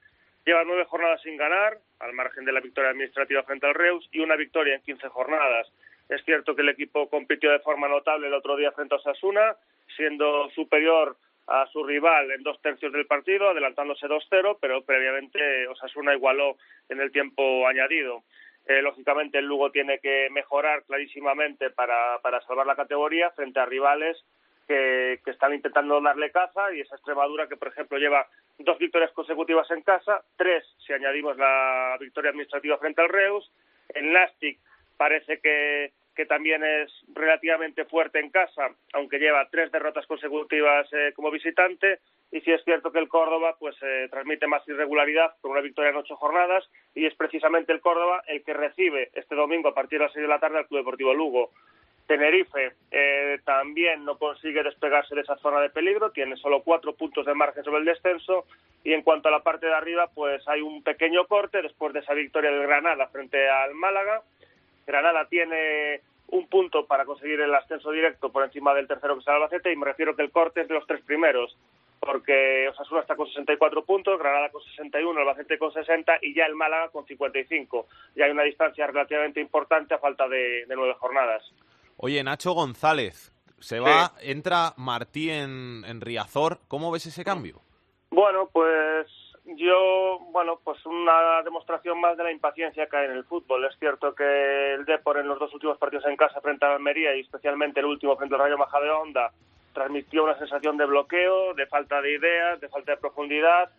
Lleva nueve jornadas sin ganar, al margen de la victoria administrativa frente al Reus, y una victoria en quince jornadas. Es cierto que el equipo compitió de forma notable el otro día frente a Osasuna, siendo superior a su rival en dos tercios del partido, adelantándose 2-0, pero previamente Osasuna igualó en el tiempo añadido. Eh, lógicamente el Lugo tiene que mejorar clarísimamente para, para salvar la categoría frente a rivales que, que, están intentando darle caza y esa Extremadura que, por ejemplo, lleva dos victorias consecutivas en casa, tres si añadimos la victoria administrativa frente al Reus. El Nastic parece que, que también es relativamente fuerte en casa, aunque lleva tres derrotas consecutivas eh, como visitante. Y sí es cierto que el Córdoba pues eh, transmite más irregularidad con una victoria en ocho jornadas y es precisamente el Córdoba el que recibe este domingo a partir de las seis de la tarde al Club Deportivo Lugo. Tenerife eh, también no consigue despegarse de esa zona de peligro, tiene solo cuatro puntos de margen sobre el descenso y en cuanto a la parte de arriba pues hay un pequeño corte después de esa victoria del Granada frente al Málaga. Granada tiene un punto para conseguir el ascenso directo por encima del tercero que es Albacete y me refiero que el corte es de los tres primeros porque Osasuna está con 64 puntos, Granada con 61, Albacete con 60 y ya el Málaga con 55. Ya hay una distancia relativamente importante a falta de, de nueve jornadas. Oye, Nacho González, se va, sí. entra Martí en, en Riazor. ¿Cómo ves ese cambio? Bueno, pues yo, bueno, pues una demostración más de la impaciencia que hay en el fútbol. Es cierto que el Depor en los dos últimos partidos en casa frente a Almería y especialmente el último frente al Rayo Majadahonda transmitió una sensación de bloqueo, de falta de ideas, de falta de profundidad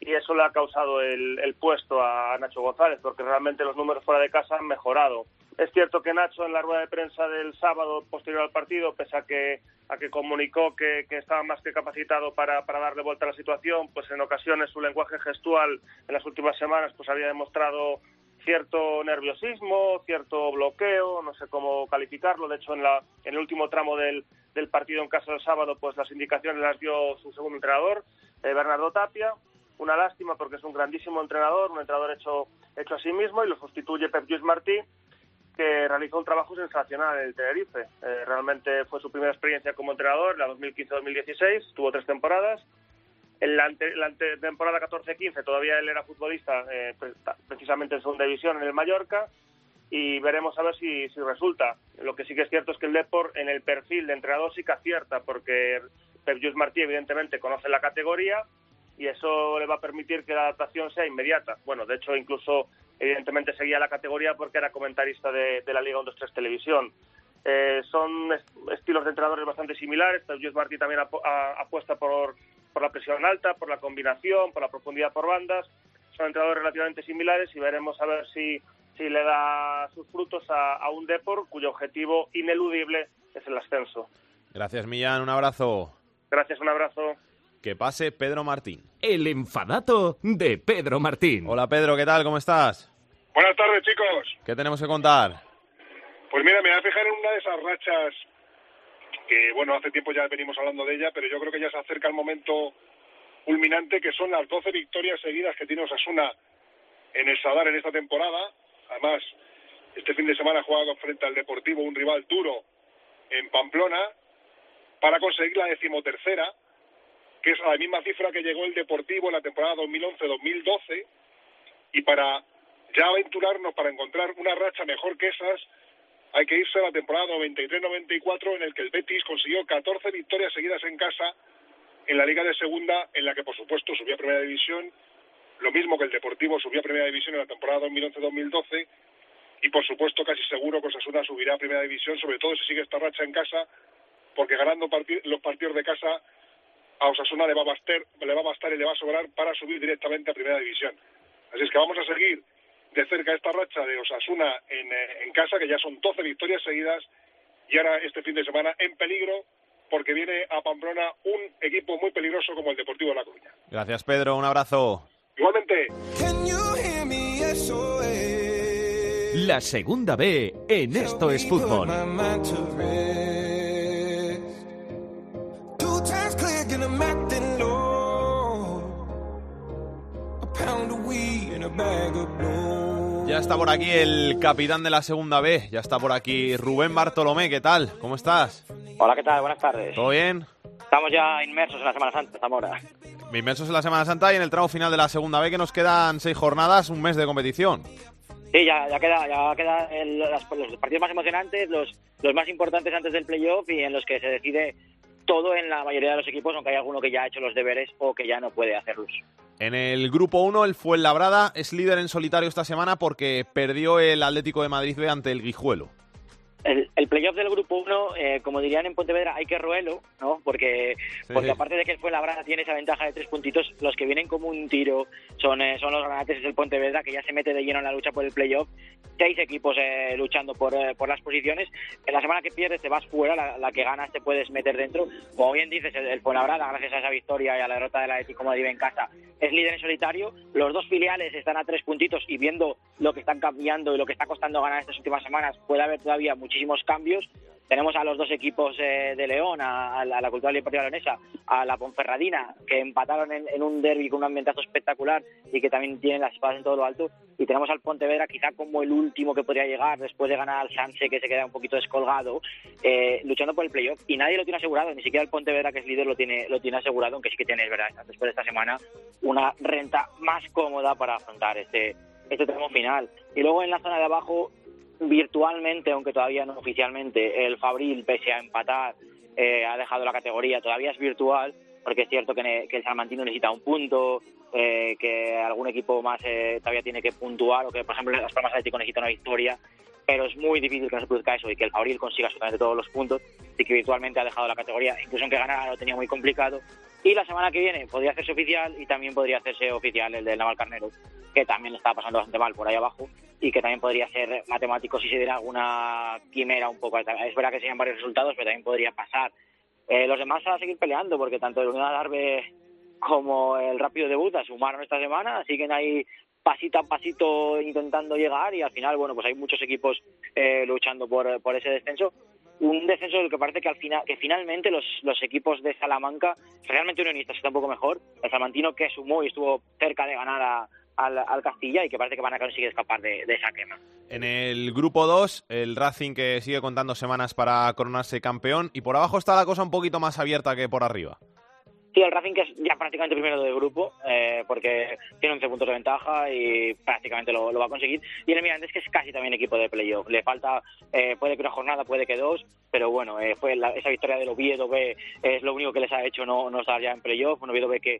y eso le ha causado el, el puesto a Nacho González porque realmente los números fuera de casa han mejorado. Es cierto que Nacho en la rueda de prensa del sábado posterior al partido, pese a que, a que comunicó que, que estaba más que capacitado para, para darle vuelta a la situación, pues en ocasiones su lenguaje gestual en las últimas semanas pues había demostrado cierto nerviosismo, cierto bloqueo, no sé cómo calificarlo. De hecho, en, la, en el último tramo del, del partido en casa del sábado, pues las indicaciones las dio su segundo entrenador, eh, Bernardo Tapia. Una lástima porque es un grandísimo entrenador, un entrenador hecho, hecho a sí mismo y lo sustituye Pep Lluís Martí, que realizó un trabajo sensacional en el Tenerife. Eh, realmente fue su primera experiencia como entrenador, la 2015-2016, tuvo tres temporadas. En la, ante, la ante temporada 14-15 todavía él era futbolista, eh, precisamente en segunda división en el Mallorca, y veremos a ver si, si resulta. Lo que sí que es cierto es que el Deport en el perfil de entrenador sí que acierta, porque Pep Lluís Martí evidentemente conoce la categoría y eso le va a permitir que la adaptación sea inmediata. Bueno, de hecho incluso evidentemente seguía la categoría porque era comentarista de, de la Liga 1-2-3 Televisión. Eh, son est estilos de entrenadores bastante similares. Luis Martí también ap apuesta por, por la presión alta, por la combinación, por la profundidad por bandas. Son entrenadores relativamente similares y veremos a ver si, si le da sus frutos a, a un Depor cuyo objetivo ineludible es el ascenso. Gracias, Millán. Un abrazo. Gracias, un abrazo. Que pase Pedro Martín. El enfadato de Pedro Martín. Hola Pedro, ¿qué tal? ¿Cómo estás? Buenas tardes, chicos. ¿Qué tenemos que contar? Pues mira, me voy a fijar en una de esas rachas que, bueno, hace tiempo ya venimos hablando de ella, pero yo creo que ya se acerca el momento culminante, que son las 12 victorias seguidas que tiene Osasuna en el Sadar en esta temporada. Además, este fin de semana ha jugado frente al Deportivo, un rival duro en Pamplona, para conseguir la decimotercera que es a la misma cifra que llegó el Deportivo en la temporada 2011-2012, y para ya aventurarnos para encontrar una racha mejor que esas, hay que irse a la temporada 93-94 en el que el Betis consiguió 14 victorias seguidas en casa en la Liga de Segunda, en la que por supuesto subió a Primera División, lo mismo que el Deportivo subió a Primera División en la temporada 2011-2012, y por supuesto casi seguro que Osasuna subirá a Primera División, sobre todo si sigue esta racha en casa, porque ganando parti los partidos de casa a Osasuna le va a bastar, le va a bastar y le va a sobrar para subir directamente a Primera División. Así es que vamos a seguir de cerca esta racha de Osasuna en, en casa, que ya son 12 victorias seguidas, y ahora este fin de semana en peligro porque viene a Pamplona un equipo muy peligroso como el Deportivo de La Coruña. Gracias, Pedro. Un abrazo. Igualmente. La segunda B en Esto es Fútbol. Ya está por aquí el capitán de la segunda B, ya está por aquí Rubén Bartolomé, ¿qué tal? ¿Cómo estás? Hola, ¿qué tal? Buenas tardes. ¿Todo bien? Estamos ya inmersos en la Semana Santa, Zamora. Inmersos en la Semana Santa y en el tramo final de la segunda B que nos quedan seis jornadas, un mes de competición. Sí, ya, ya queda, ya queda el- los partidos más emocionantes, los, los más importantes antes del playoff y en los que se decide todo en la mayoría de los equipos, aunque hay alguno que ya ha hecho los deberes o que ya no puede hacerlos. En el grupo 1, el Fuenlabrada es líder en solitario esta semana porque perdió el Atlético de Madrid B ante el Guijuelo. El, el playoff del grupo 1, como dirían en Pontevedra, hay que roerlo, ¿no? Porque, Sí, porque sí. aparte de que el Fuenlabrada tiene esa ventaja de tres puntitos, los que vienen como un tiro son, eh, son los granates del Pontevedra, que ya se mete de lleno en la lucha por el playoff. Seis equipos eh, luchando por, eh, por las posiciones. En la semana que pierdes te vas fuera, la, la que ganas te puedes meter dentro. Como bien dices, el, el Fuenlabrada, gracias a esa victoria y a la derrota del Atlético de Madrid en casa, es líder en solitario. Los dos filiales están a tres puntitos y viendo lo que están cambiando y lo que está costando ganar estas últimas semanas, puede haber todavía muchísimos cambios. Tenemos a los dos equipos eh, de León, a, a la, Cultural y Deportiva Leonesa, a la Ponferradina, que empataron en, en un derby con un ambientazo espectacular y que también tienen las espadas en todo lo alto. Y tenemos al Pontevedra quizá como el último que podría llegar después de ganar al Sanse, que se queda un poquito descolgado, eh, luchando por el playoff. Y nadie lo tiene asegurado, ni siquiera el Pontevedra, que es líder, lo tiene, lo tiene asegurado, aunque sí que tiene, es verdad, después de esta semana, una renta más cómoda para afrontar este, este tramo final. Y luego en la zona de abajo, virtualmente, aunque todavía no oficialmente, el Fabril, pese a empatar, eh, ha dejado la categoría, todavía es virtual, porque es cierto que, el Salmantino necesita un punto, eh, que algún equipo más eh, todavía tiene que puntuar, o que, por ejemplo, Las Palmas Atlético necesita una victoria, pero es muy difícil que se produzca eso y que el Fabril consiga absolutamente todos los puntos, y que virtualmente ha dejado la categoría, incluso aunque ganara lo tenía muy complicado. Y la semana que viene podría hacerse oficial y también podría hacerse oficial el del Naval Carnero, que también está pasando bastante mal por ahí abajo y que también podría ser matemático si se diera alguna quimera un poco. Es verdad que serían varios resultados, pero también podría pasar. Eh, los demás a seguir peleando, porque tanto el Unión Adarve como el Rápido de Buda sumaron esta semana, siguen ahí pasito a pasito intentando llegar y al final, bueno, pues hay muchos equipos eh, luchando por, por ese descenso. Un descenso del que parece que al final, que finalmente los, los equipos de Salamanca, realmente unionistas está un poco mejor. El Salmantino que sumó y estuvo cerca de ganar al, al Castilla y que parece que van a conseguir escapar de, de esa quema. En el grupo 2, el Racing que sigue contando semanas para coronarse campeón. Y por abajo está la cosa un poquito más abierta que por arriba. Sí, el Racing que es ya prácticamente primero del grupo, eh, porque tiene 11 puntos de ventaja y prácticamente lo, lo va a conseguir. Y el Mirandés que es casi también equipo de playoff. Le falta, eh, puede que una jornada, puede que dos, pero bueno, eh, fue la- esa victoria del Oviedo B es lo único que les ha hecho no, no estar ya en playoff. Un Oviedo B que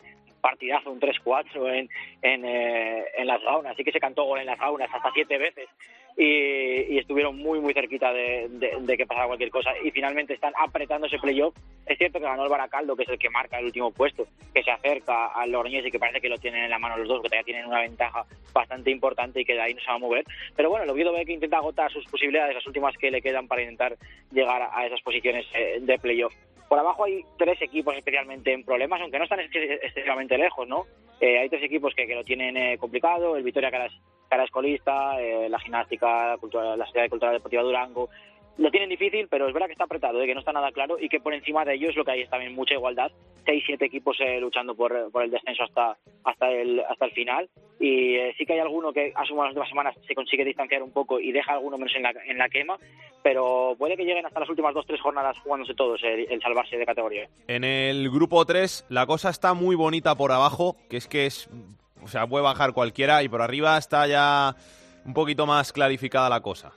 partidazo, un 3-4 en, en, eh, en las gaunas. Así que se cantó gol en las gaunas hasta siete veces y, estuvieron muy, muy cerquita de, de- que pasara cualquier cosa. Y finalmente están apretando ese playoff. Es cierto que ganó el Baracaldo, que es el que marca el último puesto, que se acerca al Logroñés y que parece que lo tienen en la mano los dos, que todavía tienen una ventaja bastante importante y que de ahí no se va a mover. Pero bueno, el Oviedo ve que intenta agotar sus posibilidades, las últimas que le quedan para intentar llegar a a esas posiciones eh, de playoff. Por abajo hay tres equipos especialmente en problemas, aunque no están ex- excesivamente lejos, ¿no? Eh, hay tres equipos que, que lo tienen eh, complicado, el Vitoria Caras, Caras Colista, eh, la Gimnástica, la Sociedad Cultural Deportiva Durango, lo tienen difícil, pero es verdad que está apretado, de que no está nada claro y que por encima de ellos lo que hay es también mucha igualdad. Seis, siete equipos eh, luchando por, por el descenso hasta hasta el hasta el final y eh, sí que hay alguno que a las últimas semanas se consigue distanciar un poco y deja alguno menos en la, en la quema, pero puede que lleguen hasta las últimas dos tres jornadas jugándose todos el, el salvarse de categoría. En el grupo 3, la cosa está muy bonita por abajo, que es que es. O sea, puede bajar cualquiera y por arriba está ya un poquito más clarificada la cosa.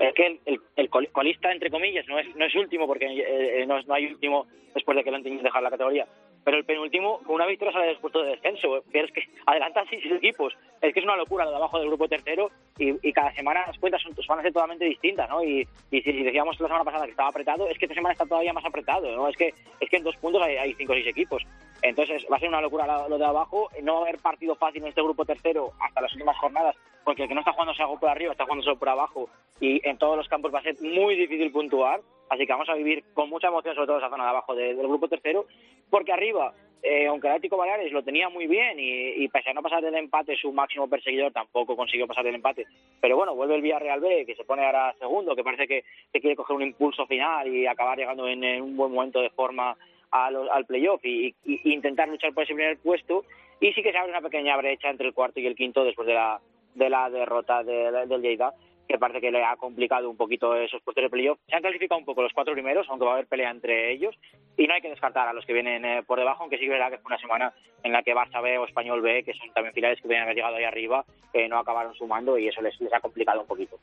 Es que el, el- el col- colista, entre comillas, no es, no es último, porque eh, no, es- no hay último después de que lo han tenido que dejar la categoría. Pero el penúltimo, con una victoria sale del puesto de descenso. Es que adelantan seis equipos. Es que es una locura lo de abajo del grupo tercero y, y cada semana las cuentas son, van a ser totalmente distintas, ¿no? Y, y si, si decíamos la semana pasada que estaba apretado, es que esta semana está todavía más apretado, ¿no? Es que, es que en dos puntos hay, hay cinco o seis equipos. Entonces va a ser una locura lo de abajo. No va a haber partido fácil en este grupo tercero hasta las últimas jornadas, porque el que no está jugando algo por arriba está jugando solo por abajo y en todos los campos va a ser muy difícil puntuar. Así que vamos a vivir con mucha emoción, sobre todo esa zona de abajo del grupo tercero, porque arriba, eh, aunque el Atlético Baleares lo tenía muy bien y, y pese a no pasar del empate, su máximo perseguidor tampoco consiguió pasar del empate. Pero bueno, vuelve el Villarreal B, que se pone ahora segundo, que parece que, quiere coger un impulso final y acabar llegando en, un buen momento de forma al, al playoff y, intentar luchar por ese primer puesto. Y sí que se abre una pequeña brecha entre el cuarto y el quinto después de la, de la derrota del Lleida que parece que le ha complicado un poquito esos puestos de playoff. Se han clasificado un poco los cuatro primeros, aunque va a haber pelea entre ellos, y no hay que descartar a los que vienen eh, por debajo, aunque sí que verdad que fue una semana en la que Barça B o Español B, que son también finales que a haber llegado ahí arriba, eh, no acabaron sumando y eso les, les ha complicado un poquito.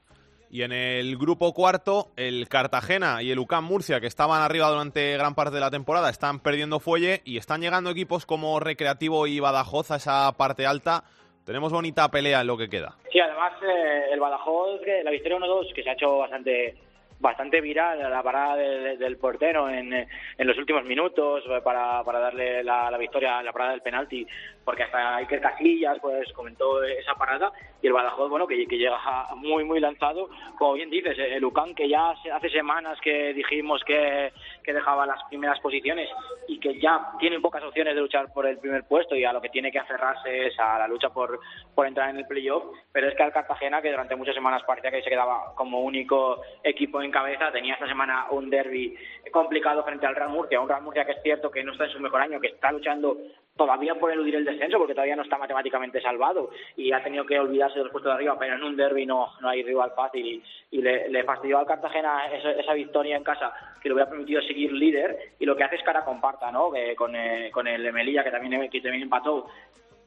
Y en el grupo cuarto, el Cartagena y el UCAM Murcia, que estaban arriba durante gran parte de la temporada, están perdiendo fuelle y están llegando equipos como Recreativo y Badajoz a esa parte alta tenemos bonita pelea en lo que queda. Sí, además eh, el Badajoz, la victoria 1-2, que se ha hecho bastante bastante viral la parada del, portero en, en, los últimos minutos para, para darle la, la victoria la parada del penalti porque hasta Iker Casillas pues comentó esa parada y el Badajoz bueno que, que llega muy muy lanzado como bien dices el UCAN que ya hace semanas que dijimos que, que dejaba las primeras posiciones y que ya tiene pocas opciones de luchar por el primer puesto y a lo que tiene que aferrarse es a la lucha por, por entrar en el playoff pero es que al Cartagena que durante muchas semanas parecía que se quedaba como único equipo en cabeza tenía esta semana un derby complicado frente al Real Murcia un Real Murcia que es cierto que no está en su mejor año que está luchando todavía por eludir el descenso porque todavía no está matemáticamente salvado y ha tenido que olvidarse del puesto de arriba, pero en un derby no, no hay rival fácil y, le, le, fastidió al Cartagena esa, victoria en casa que le hubiera permitido seguir líder y lo que hace es cara comparta ¿no? Que con, eh, con el Melilla que también, que también empató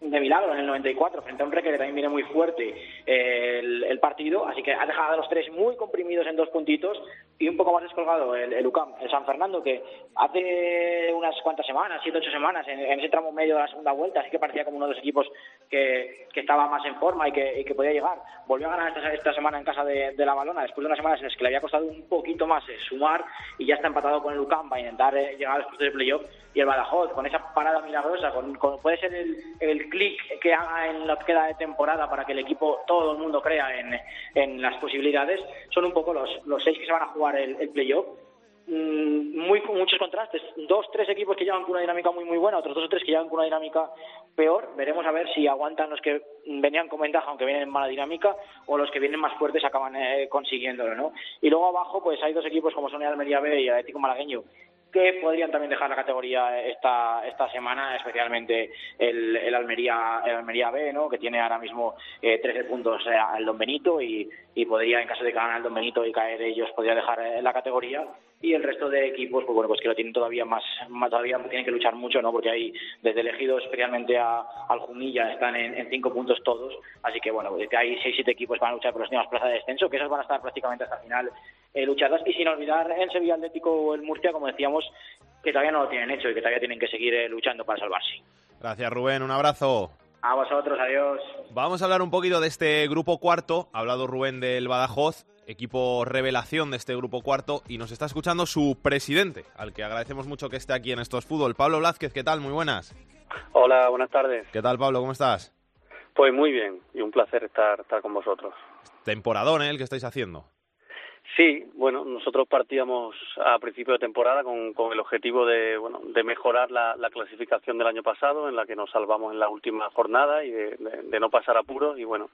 de milagro en el 94 frente a un Reque que también viene muy fuerte eh, el, partido, así que ha dejado a los tres muy comprimidos en dos puntitos y un poco más descolgado el, el UCAM, el San Fernando que hace unas cuantas semanas, siete ocho semanas, en, ese tramo medio de la segunda vuelta, así que parecía como uno de los equipos que, que estaba más en forma y que, que, podía llegar. Volvió a ganar esta, esta semana en casa de, la Balona, después de unas semanas en las que le había costado un poquito más eh, sumar y ya está empatado con el UCAM para intentar eh, llegar a los puestos de playoff y el Badajoz con esa parada milagrosa, con, puede ser el, el clic que haga en la queda de temporada para que el equipo, todo el mundo crea en, en las posibilidades, son un poco los, los seis que se van a jugar el, el playoff mm, muy muchos contrastes. Dos, tres equipos que llevan con una dinámica muy muy buena, otros dos o tres que llevan con una dinámica peor. Veremos a ver si aguantan los que venían con ventaja, aunque vienen en mala dinámica, o los que vienen más fuertes acaban eh, consiguiéndolo, ¿no? Y luego abajo, pues hay dos equipos como son el Almería B y el Atlético Malagueño, que podrían también dejar la categoría esta esta semana, especialmente el, el Almería el Almería B, ¿no? que tiene ahora mismo eh, 13 puntos eh, al Don Benito y, y podría, en caso de que ganen el Don Benito y caer ellos, podría dejar eh, la categoría y el resto de equipos, pues bueno, pues que lo tienen todavía más, más todavía tienen que luchar mucho, ¿no? Porque hay desde elegidos especialmente a, al Jumilla están en, cinco puntos todos, así que bueno, pues hay seis siete equipos que van a luchar por las últimas plazas de descenso, que esos van a estar prácticamente hasta el final eh, luchadas y sin olvidar el Sevilla Atlético o el Murcia, como decíamos, que todavía no lo tienen hecho y que todavía tienen que seguir eh, luchando para salvarse. Gracias Rubén, un abrazo. A vosotros, adiós. Vamos a hablar un poquito de este grupo cuarto. Ha hablado Rubén del Badajoz, equipo revelación de este grupo cuarto, y nos está escuchando su presidente, al que agradecemos mucho que esté aquí en estos fútbol. Pablo Blázquez, ¿qué tal? Muy buenas. Hola, buenas tardes. ¿Qué tal, Pablo? ¿Cómo estás? Pues muy bien, y un placer estar, estar con vosotros. Temporadón, ¿eh? El que estáis haciendo. Sí, bueno, nosotros partíamos a principio de temporada con, con el objetivo de, bueno, de mejorar la, la, clasificación del año pasado, en la que nos salvamos en la última jornada y de, de, no pasar apuros. Y bueno,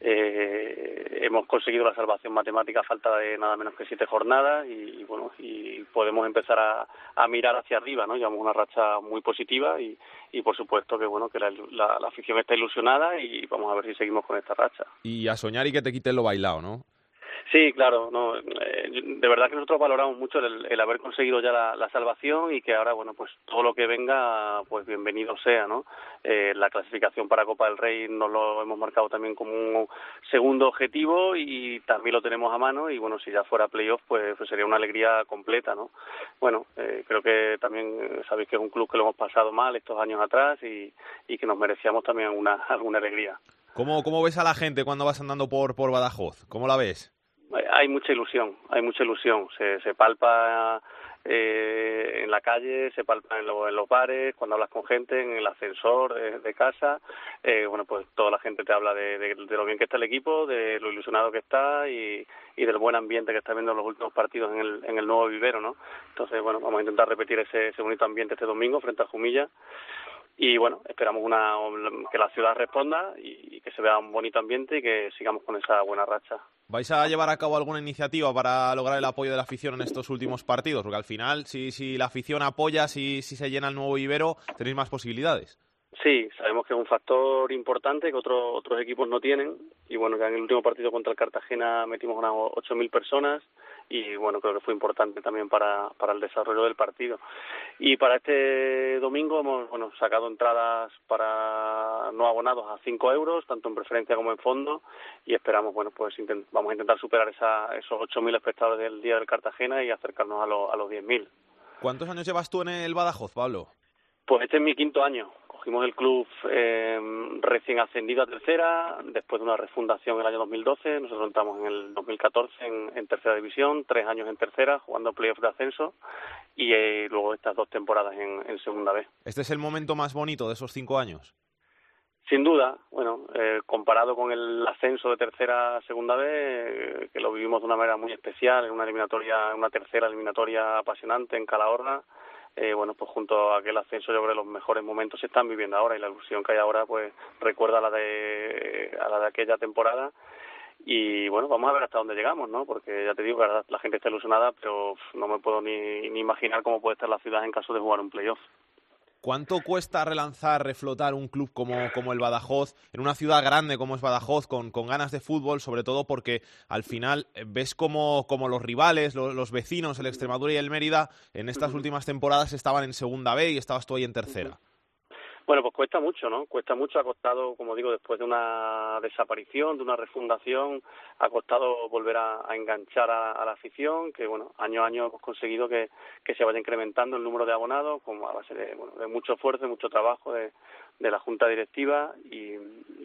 eh, hemos conseguido la salvación matemática a falta de nada menos que siete jornadas y, bueno, y podemos empezar a, a, mirar hacia arriba, ¿no? Llevamos una racha muy positiva y, y por supuesto que bueno, que la, la, la afición está ilusionada y vamos a ver si seguimos con esta racha. Y a soñar y que te quiten lo bailado, ¿no? Sí, claro, no, eh, de verdad que nosotros valoramos mucho el, haber conseguido ya la, salvación y que ahora, bueno, pues todo lo que venga, pues bienvenido sea, ¿no? Eh, la clasificación para Copa del Rey nos lo hemos marcado también como un segundo objetivo y también lo tenemos a mano y, bueno, si ya fuera playoff, pues, pues sería una alegría completa, ¿no? Bueno, eh, creo que también sabéis que es un club que lo hemos pasado mal estos años atrás y, y que nos merecíamos también una, alguna alegría. ¿Cómo, ¿Cómo ves a la gente cuando vas andando por, por Badajoz? ¿Cómo la ves? Hay mucha ilusión, hay mucha ilusión. Se, se palpa eh, en la calle, se palpa en, los bares, cuando hablas con gente, en el ascensor de, casa. Eh, bueno, pues toda la gente te habla de, lo bien que está el equipo, de lo ilusionado que está y, del buen ambiente que está viendo en los últimos partidos en el, en el nuevo vivero, ¿no? Entonces, bueno, vamos a intentar repetir ese, ese bonito ambiente este domingo frente a Jumilla y bueno, esperamos una, que la ciudad responda y, que se vea un bonito ambiente y que sigamos con esa buena racha. ¿Vais a llevar a cabo alguna iniciativa para lograr el apoyo de la afición en estos últimos partidos? Porque al final, si, si la afición apoya, si, si se llena el nuevo vivero, tenéis más posibilidades. Sí, sabemos que es un factor importante que otros otros equipos no tienen. Y bueno, que en el último partido contra el Cartagena metimos unas 8.000 personas y bueno, creo que fue importante también para, para el desarrollo del partido. Y para este domingo hemos bueno, sacado entradas para no abonados a 5 euros, tanto en preferencia como en fondo, y esperamos, bueno, pues vamos a intentar superar esa, esos 8.000 espectadores del día del Cartagena y acercarnos a, a los 10.000. ¿Cuántos años llevas tú en el Badajoz, Pablo? Pues este es mi quinto año. Cogimos el club eh, recién ascendido a tercera, después de una refundación en el año 2012. Nosotros entramos en el 2014 en, tercera división, tres años en tercera, jugando playoff de ascenso y eh, luego estas dos temporadas en, segunda vez. ¿Este es el momento más bonito de esos cinco años? Sin duda, bueno, eh, comparado con el ascenso de tercera a segunda vez, que lo vivimos de una manera muy especial, en una eliminatoria, una tercera eliminatoria apasionante en Calahorra, eh, bueno, pues junto a aquel ascenso yo creo que los mejores momentos se están viviendo ahora y la ilusión que hay ahora pues recuerda a la de, a la de aquella temporada y bueno, vamos a ver hasta dónde llegamos, ¿no? Porque ya te digo que la gente está ilusionada, pero no me puedo ni, ni imaginar cómo puede estar la ciudad en caso de jugar un playoff. ¿Cuánto cuesta relanzar, reflotar un club como, como el Badajoz en una ciudad grande como es Badajoz, con, con ganas de fútbol, sobre todo porque al final eh, ves como, como los rivales, los, vecinos, el Extremadura y el Mérida, en estas últimas temporadas estaban en segunda B y estabas tú ahí en tercera? Bueno, pues cuesta mucho, ¿no? Cuesta mucho, ha costado, como digo, después de una desaparición, de una refundación, ha costado volver a, enganchar a, la afición, que bueno, año a año hemos conseguido que, que se vaya incrementando el número de abonados, como a base de, bueno, de mucho esfuerzo, de mucho trabajo de, la Junta Directiva y,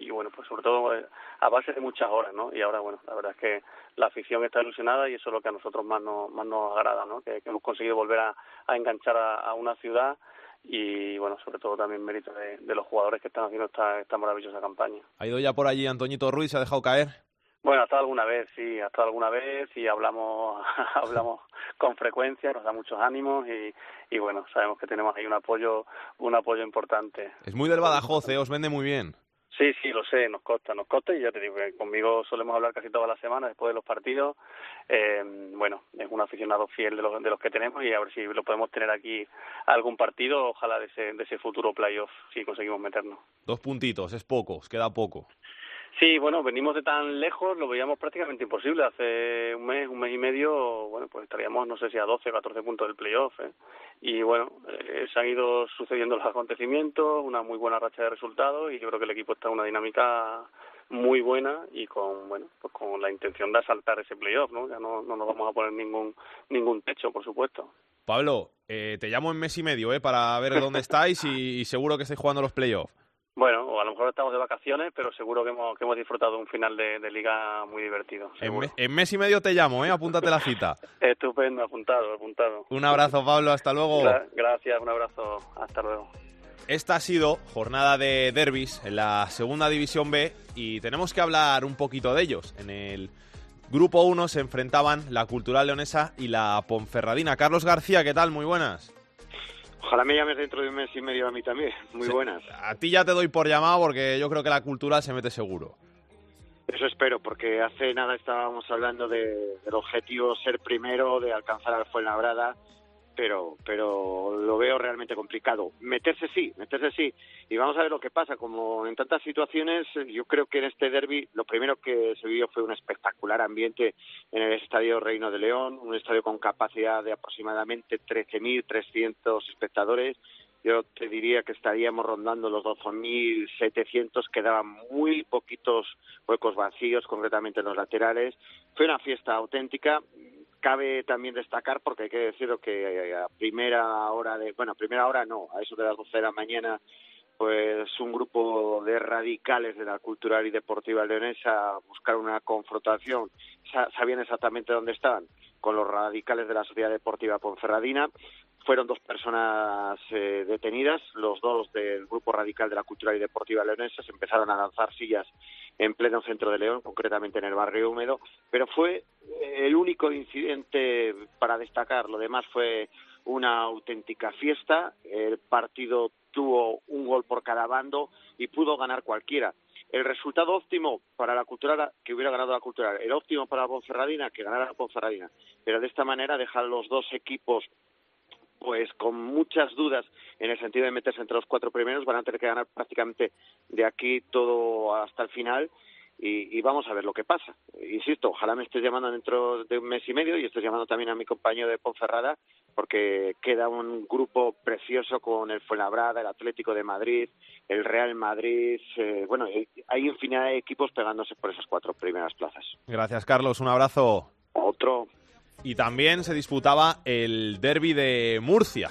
bueno, pues sobre todo eh, a base de muchas horas, ¿no? Y ahora, bueno, la verdad es que la afición está ilusionada y eso es lo que a nosotros más nos, más nos agrada, ¿no? Que, hemos conseguido volver a enganchar a una ciudad y bueno, sobre todo también mérito de, los jugadores que están haciendo esta, esta maravillosa campaña. ¿Ha ido ya por allí Antoñito Ruiz? ¿Se ha dejado caer? Bueno, ha estado alguna vez, sí, ha estado alguna vez y hablamos, hablamos con frecuencia, nos da muchos ánimos y, y bueno, sabemos que tenemos ahí un apoyo, un apoyo importante. Es muy del Badajoz, ¿eh? os vende muy bien. Sí, sí, lo sé, nos consta, nos consta y ya te digo que conmigo solemos hablar casi todas las semanas después de los partidos. Eh, bueno, es un aficionado fiel de los, de los que tenemos y a ver si lo podemos tener aquí algún partido, ojalá de ese, de ese futuro playoff, si conseguimos meternos. Dos puntitos, es poco, os queda poco. Sí, bueno, venimos de tan lejos, lo veíamos prácticamente imposible. Hace un mes, un mes y medio, bueno, pues estaríamos, no sé si a 12 o 14 puntos del playoff. ¿eh? Y bueno, eh, se han ido sucediendo los acontecimientos, una muy buena racha de resultados y yo creo que el equipo está en una dinámica muy buena y con, bueno, pues con la intención de asaltar ese playoff, ¿no? Ya no, no nos vamos a poner ningún, ningún techo, por supuesto. Pablo, eh, te llamo en mes y medio, ¿eh? Para ver dónde estáis y, y seguro que estáis jugando los playoffs. Bueno, o a lo mejor estamos de vacaciones, pero seguro que hemos, que hemos disfrutado un final de, liga muy divertido. En, mes y medio te llamo, ¿eh? Apúntate la cita. Estupendo, apuntado, apuntado. Un abrazo, Pablo, hasta luego. gracias, un abrazo, hasta luego. Esta ha sido jornada de derbis en la segunda división B y tenemos que hablar un poquito de ellos. En el grupo 1 se enfrentaban la Cultural Leonesa y la Ponferradina. Carlos García, ¿qué tal? Muy buenas. Ojalá me llames dentro de un mes y medio a mí también. Muy buenas. A ti ya te doy por llamado porque yo creo que la cultura se mete seguro. Eso espero, porque hace nada estábamos hablando de, del objetivo ser primero, de alcanzar al Fuenlabrada pero, pero lo veo realmente complicado. Meterse sí, meterse sí. Y vamos a ver lo que pasa. Como en tantas situaciones, yo creo que en este derby lo primero que se vivió fue un espectacular ambiente en el Estadio Reino de León, un estadio con capacidad de aproximadamente 13.300 espectadores. Yo te diría que estaríamos rondando los 12.700, quedaban muy poquitos huecos vacíos, concretamente en los laterales. Fue una fiesta auténtica cabe también destacar, porque hay que decirlo que a primera hora de, bueno, a primera hora no, a eso de las 12 de la mañana, pues un grupo de radicales de la cultural y deportiva leonesa buscar una confrontación, sabían exactamente dónde estaban, con los radicales de la Sociedad Deportiva Ponferradina. Fueron dos personas eh, detenidas, los dos del Grupo Radical de la Cultura y Deportiva Leonesa, se empezaron a lanzar sillas en pleno centro de León, concretamente en el barrio húmedo, pero fue eh, el único incidente para destacar. Lo demás fue una auténtica fiesta. El partido tuvo un gol por cada bando y pudo ganar cualquiera. El resultado óptimo para la cultural, que hubiera ganado la cultural, el óptimo para la Ponferradina, que ganara la Ponferradina. Pero de esta manera dejar los dos equipos pues con muchas dudas en el sentido de meterse entre los cuatro primeros, van a tener que ganar prácticamente de aquí todo hasta el final y, y, vamos a ver lo que pasa. Insisto, ojalá me estés llamando dentro de un mes y medio y estés llamando también a mi compañero de Ponferrada porque queda un grupo precioso con el Fuenlabrada, el Atlético de Madrid, el Real Madrid, eh, bueno, hay infinidad de equipos pegándose por esas cuatro primeras plazas. Gracias, Carlos. Un abrazo. Otro. Y también se disputaba el derby de Murcia.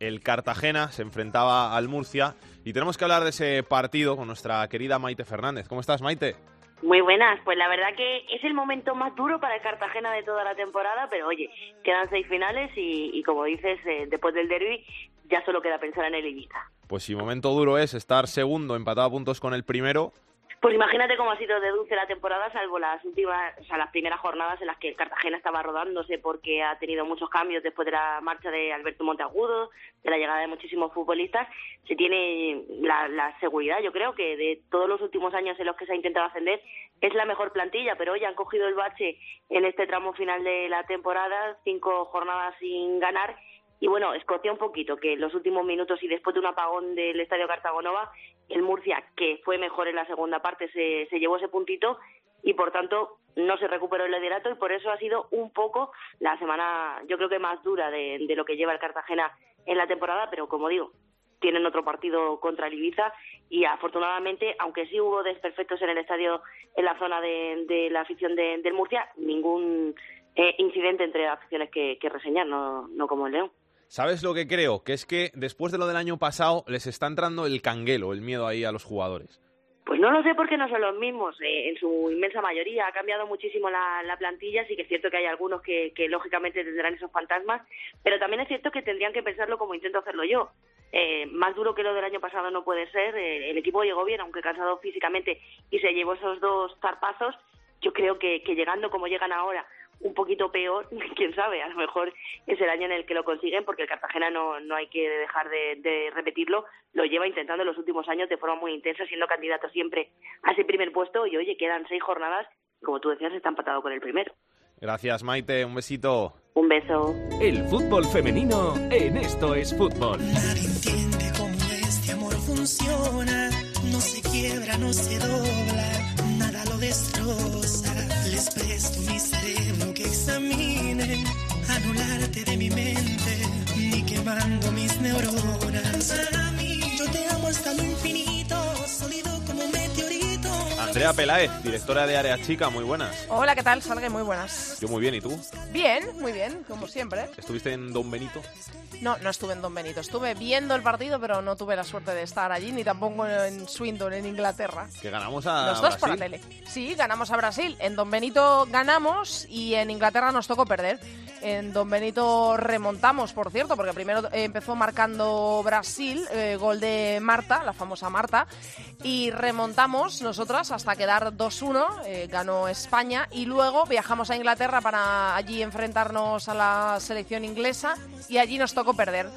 El Cartagena se enfrentaba al Murcia y tenemos que hablar de ese partido con nuestra querida Maite Fernández. ¿Cómo estás, Maite? Muy buenas, pues la verdad que es el momento más duro para el Cartagena de toda la temporada, pero oye, quedan seis finales y, y como dices, eh, después del derby ya solo queda pensar en el Ibiza. Pues si momento duro es estar segundo, empatado a puntos con el primero, pues imagínate cómo ha sido de dulce la temporada, salvo las últimas, o sea, las primeras jornadas en las que Cartagena estaba rodándose porque ha tenido muchos cambios después de la marcha de Alberto Monteagudo, de la llegada de muchísimos futbolistas. Se tiene la, la seguridad, yo creo que de todos los últimos años en los que se ha intentado ascender, es la mejor plantilla, pero hoy han cogido el bache en este tramo final de la temporada, cinco jornadas sin ganar y bueno, escoció un poquito que en los últimos minutos y después de un apagón del Estadio Cartagonova, el Murcia, que fue mejor en la segunda parte, se, llevó ese puntito y por tanto no se recuperó el liderato y por eso ha sido un poco la semana, yo creo que más dura de, de lo que lleva el Cartagena en la temporada, pero como digo, tienen otro partido contra el Ibiza y afortunadamente, aunque sí hubo desperfectos en el estadio, en la zona de, de la afición de, del Murcia, ningún eh, incidente entre aficiones que, que reseñar, no, no como el León. ¿Sabes lo que creo? Que es que después de lo del año pasado les está entrando el canguelo, el miedo ahí a los jugadores. Pues no lo sé porque no son los mismos. Eh, en su inmensa mayoría ha cambiado muchísimo la, la, plantilla. Sí que es cierto que hay algunos que, lógicamente tendrán esos fantasmas, pero también es cierto que tendrían que pensarlo como intento hacerlo yo. Eh, más duro que lo del año pasado no puede ser. Eh, el equipo llegó bien, aunque cansado físicamente, y se llevó esos dos zarpazos. Yo creo que llegando como llegan ahora, un poquito peor, quién sabe, a lo mejor es el año en el que lo consiguen, porque el Cartagena no, no hay que dejar de, de, repetirlo, lo lleva intentando en los últimos años de forma muy intensa, siendo candidato siempre a ese primer puesto, y oye, quedan seis jornadas, como tú decías, está empatado con el primero. Gracias, Maite, un besito. Un beso. El fútbol femenino en Esto es Fútbol. Nadie entiende cómo este amor funciona, no se quiebra, no se dobla, nada lo destroza, presto mi cerebro que examinen, anularte de mi mente, ni quemando mis neuronas. Para mí, yo te amo hasta lo infinito, Andrea Peláez, directora de Área Chica, muy buenas. Hola, ¿qué tal? Salgue, muy buenas. Yo muy bien, ¿y tú? Bien, muy bien, como siempre. ¿Estuviste en Don Benito? No, no estuve en Don Benito. Estuve viendo el partido, pero no tuve la suerte de estar allí, ni tampoco en Swindon, en Inglaterra. Que ganamos a Los dos Brasil. por la tele. Sí, ganamos a Brasil. En Don Benito ganamos y en Inglaterra nos tocó perder. En Don Benito remontamos, por cierto, porque primero eh, empezó marcando Brasil, eh, gol de Marta, la famosa Marta, y remontamos nosotras hasta quedar 2-1, eh, ganó España, y luego viajamos a Inglaterra para allí enfrentarnos a la selección inglesa y allí nos tocó perder.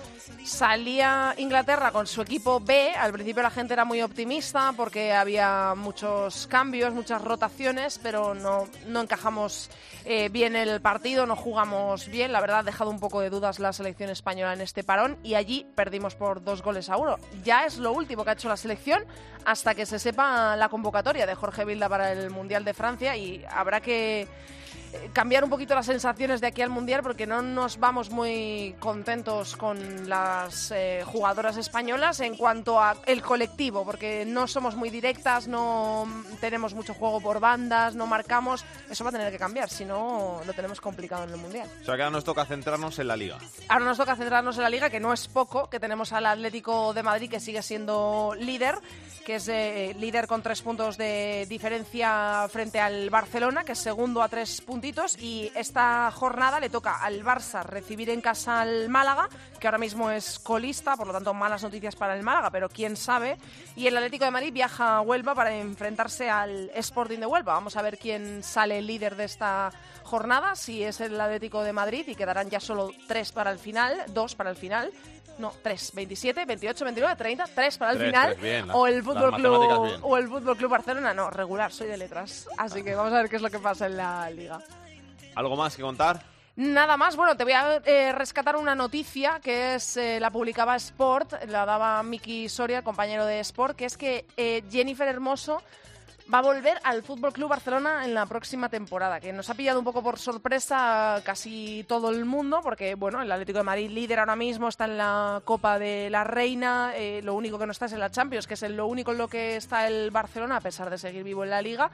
Salía Inglaterra con su equipo B, al principio la gente era muy optimista porque había muchos cambios, muchas rotaciones, pero no, no encajamos eh, bien el partido, no jugamos bien, la verdad ha dejado un poco de dudas la selección española en este parón y allí perdimos por dos goles a uno. Ya es lo último que ha hecho la selección hasta que se sepa la convocatoria de Jorge Vilda para el Mundial de Francia y habrá que cambiar un poquito las sensaciones de aquí al Mundial porque no nos vamos muy contentos con las eh, jugadoras españolas en cuanto a el colectivo, porque no somos muy directas, no tenemos mucho juego por bandas, no marcamos. Eso va a tener que cambiar, si no lo tenemos complicado en el Mundial. O sea que ahora nos toca centrarnos en la Liga. Ahora nos toca centrarnos en la Liga, que no es poco, que tenemos al Atlético de Madrid que sigue siendo líder, que es eh, líder con tres puntos de diferencia frente al Barcelona, que es segundo a tres puntos y esta jornada le toca al Barça recibir en casa al Málaga, que ahora mismo es colista, por lo tanto malas noticias para el Málaga, pero quién sabe. Y el Atlético de Madrid viaja a Huelva para enfrentarse al Sporting de Huelva. Vamos a ver quién sale líder de esta jornada, si es el Atlético de Madrid y quedarán ya solo tres para el final, dos para el final no, 3, 27, 28, 29, 30, 3 para el Tres, final. tres, bien, o el Fútbol Club o el Fútbol Club Barcelona, no, regular, soy de letras. Así que vamos a ver qué es lo que pasa en la liga. ¿Algo más que contar? Nada más, bueno, te voy a eh, rescatar una noticia que es eh, la publicaba Sport, la daba Miki Soria, el compañero de Sport, que es que eh, Jennifer Hermoso va a volver al Fútbol Club Barcelona en la próxima temporada, que nos ha pillado un poco por sorpresa casi todo el mundo, porque bueno, el Atlético de Madrid líder ahora mismo está en la Copa de la Reina, eh, lo único que no está es en la Champions, que es lo único en lo que está el Barcelona a pesar de seguir vivo en la Liga,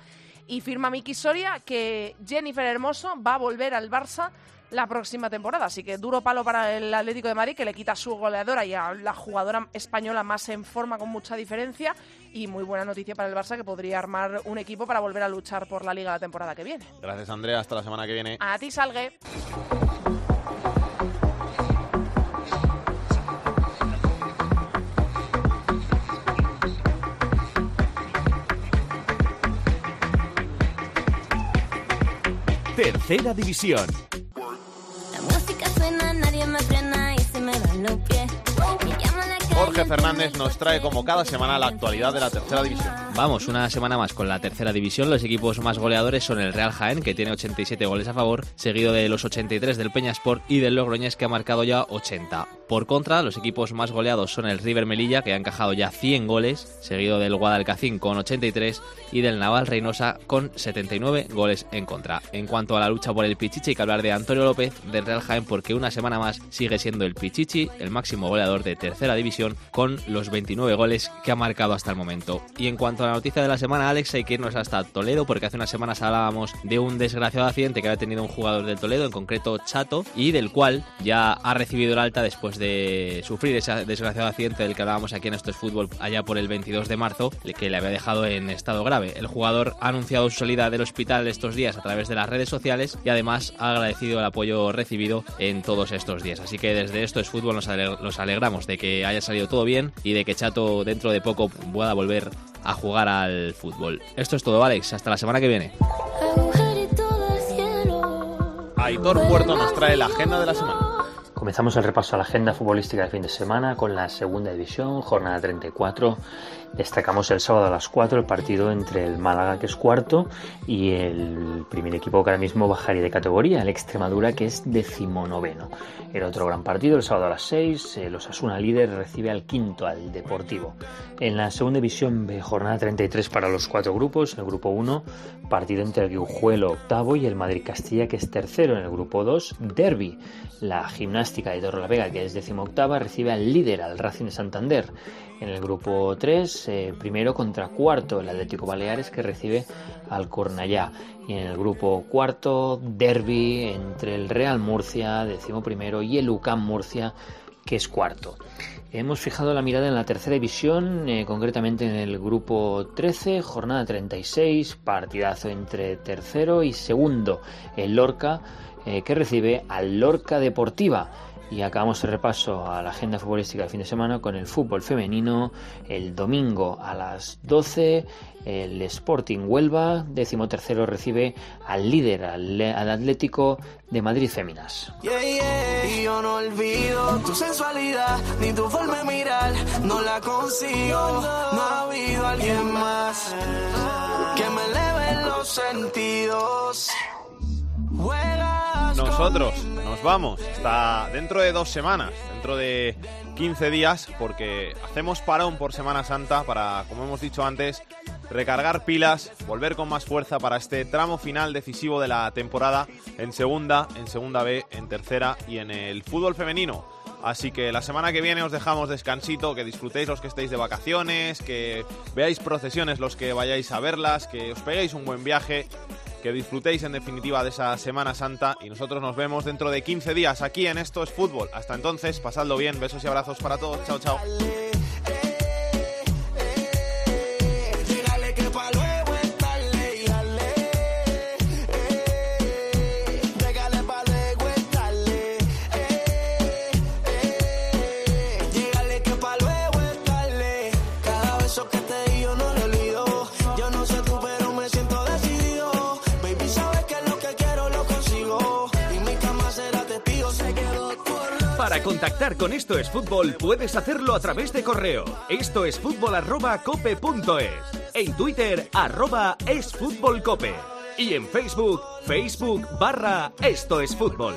y firma Miki Soria que Jennifer Hermoso va a volver al Barça la próxima temporada. Así que duro palo para el Atlético de Madrid, que le quita a su goleadora y a la jugadora española más en forma con mucha diferencia. Y muy buena noticia para el Barça, que podría armar un equipo para volver a luchar por la Liga la temporada que viene. Gracias, Andrea. Hasta la semana que viene. A ti, Salgue. Tercera división. La música suena, nadie me frena y se me van los pies. Me llaman la Jorge Fernández nos trae como cada semana la actualidad de la tercera división. Vamos, una semana más con la tercera división. Los equipos más goleadores son el Real Jaén, que tiene 87 goles a favor, seguido de los 83 del Peñasport y del Logroñés, que ha marcado ya 80. Por contra, los equipos más goleados son el River Melilla, que ha encajado ya 100 goles, seguido del Guadalcacín con 83 y del Naval Reynosa con 79 goles en contra. En cuanto a la lucha por el Pichichi, hay que hablar de Antonio López del Real Jaén, porque una semana más sigue siendo el Pichichi el máximo goleador de tercera división con los 29 goles que ha marcado hasta el momento. Y en cuanto a la noticia de la semana, Alex, hay que irnos hasta Toledo porque hace unas semanas hablábamos de un desgraciado accidente que había tenido un jugador del Toledo, en concreto Chato, y del cual ya ha recibido el alta después de sufrir ese desgraciado accidente del que hablábamos aquí en Esto es Fútbol allá por el 22 de marzo, que le había dejado en estado grave. El jugador ha anunciado su salida del hospital estos días a través de las redes sociales y además ha agradecido el apoyo recibido en todos estos días. Así que desde Esto es Fútbol nos, aleg- nos alegramos de que haya salido todo bien y de que Chato dentro de poco pueda volver a jugar al fútbol. Esto es todo, Alex. Hasta la semana que viene. Aitor Puerto nos trae la agenda de la semana. Comenzamos el repaso a la agenda futbolística del fin de semana con la segunda división, jornada 34. Destacamos el sábado a las 4 el partido entre el Málaga, que es cuarto, y el primer equipo que ahora mismo bajaría de categoría, el Extremadura, que es decimonoveno. El otro gran partido, el sábado a las 6, el Osasuna líder recibe al quinto, al Deportivo. En la segunda división jornada 33 para los cuatro grupos. En el grupo 1, partido entre el Guijuelo octavo y el Madrid Castilla, que es tercero. En el grupo 2, Derby. La gimnástica de Torrelavega, que es decimoctava, recibe al líder, al Racing de Santander. En el grupo 3, eh, primero contra cuarto, el Atlético Baleares, que recibe al Cornellá. Y en el grupo cuarto, derby entre el Real Murcia, décimo primero, y el UCAM Murcia, que es cuarto. Hemos fijado la mirada en la tercera división, eh, concretamente en el grupo 13, jornada 36, partidazo entre tercero y segundo, el Lorca, eh, que recibe al Lorca Deportiva. Y acabamos el repaso a la agenda futbolística del fin de semana con el fútbol femenino. El domingo a las 12, el Sporting Huelva, décimo tercero, recibe al líder, al, Atlético de Madrid Féminas. Nosotros nos vamos hasta dentro de dos semanas, dentro de 15 días, porque hacemos parón por Semana Santa para, como hemos dicho antes, recargar pilas, volver con más fuerza para este tramo final decisivo de la temporada en segunda, en segunda B, en tercera y en el fútbol femenino. Así que la semana que viene os dejamos descansito, que disfrutéis los que estéis de vacaciones, que veáis procesiones los que vayáis a verlas, que os peguéis un buen viaje, que disfrutéis en definitiva de esa Semana Santa y nosotros nos vemos dentro de 15 días aquí en Esto es Fútbol. Hasta entonces, pasadlo bien, besos y abrazos para todos, chao chao. Con Esto es Fútbol puedes hacerlo a través de correo. Esto es fútbol arroba cope En Twitter arroba es fútbol. Y en Facebook, Facebook barra Esto es Fútbol.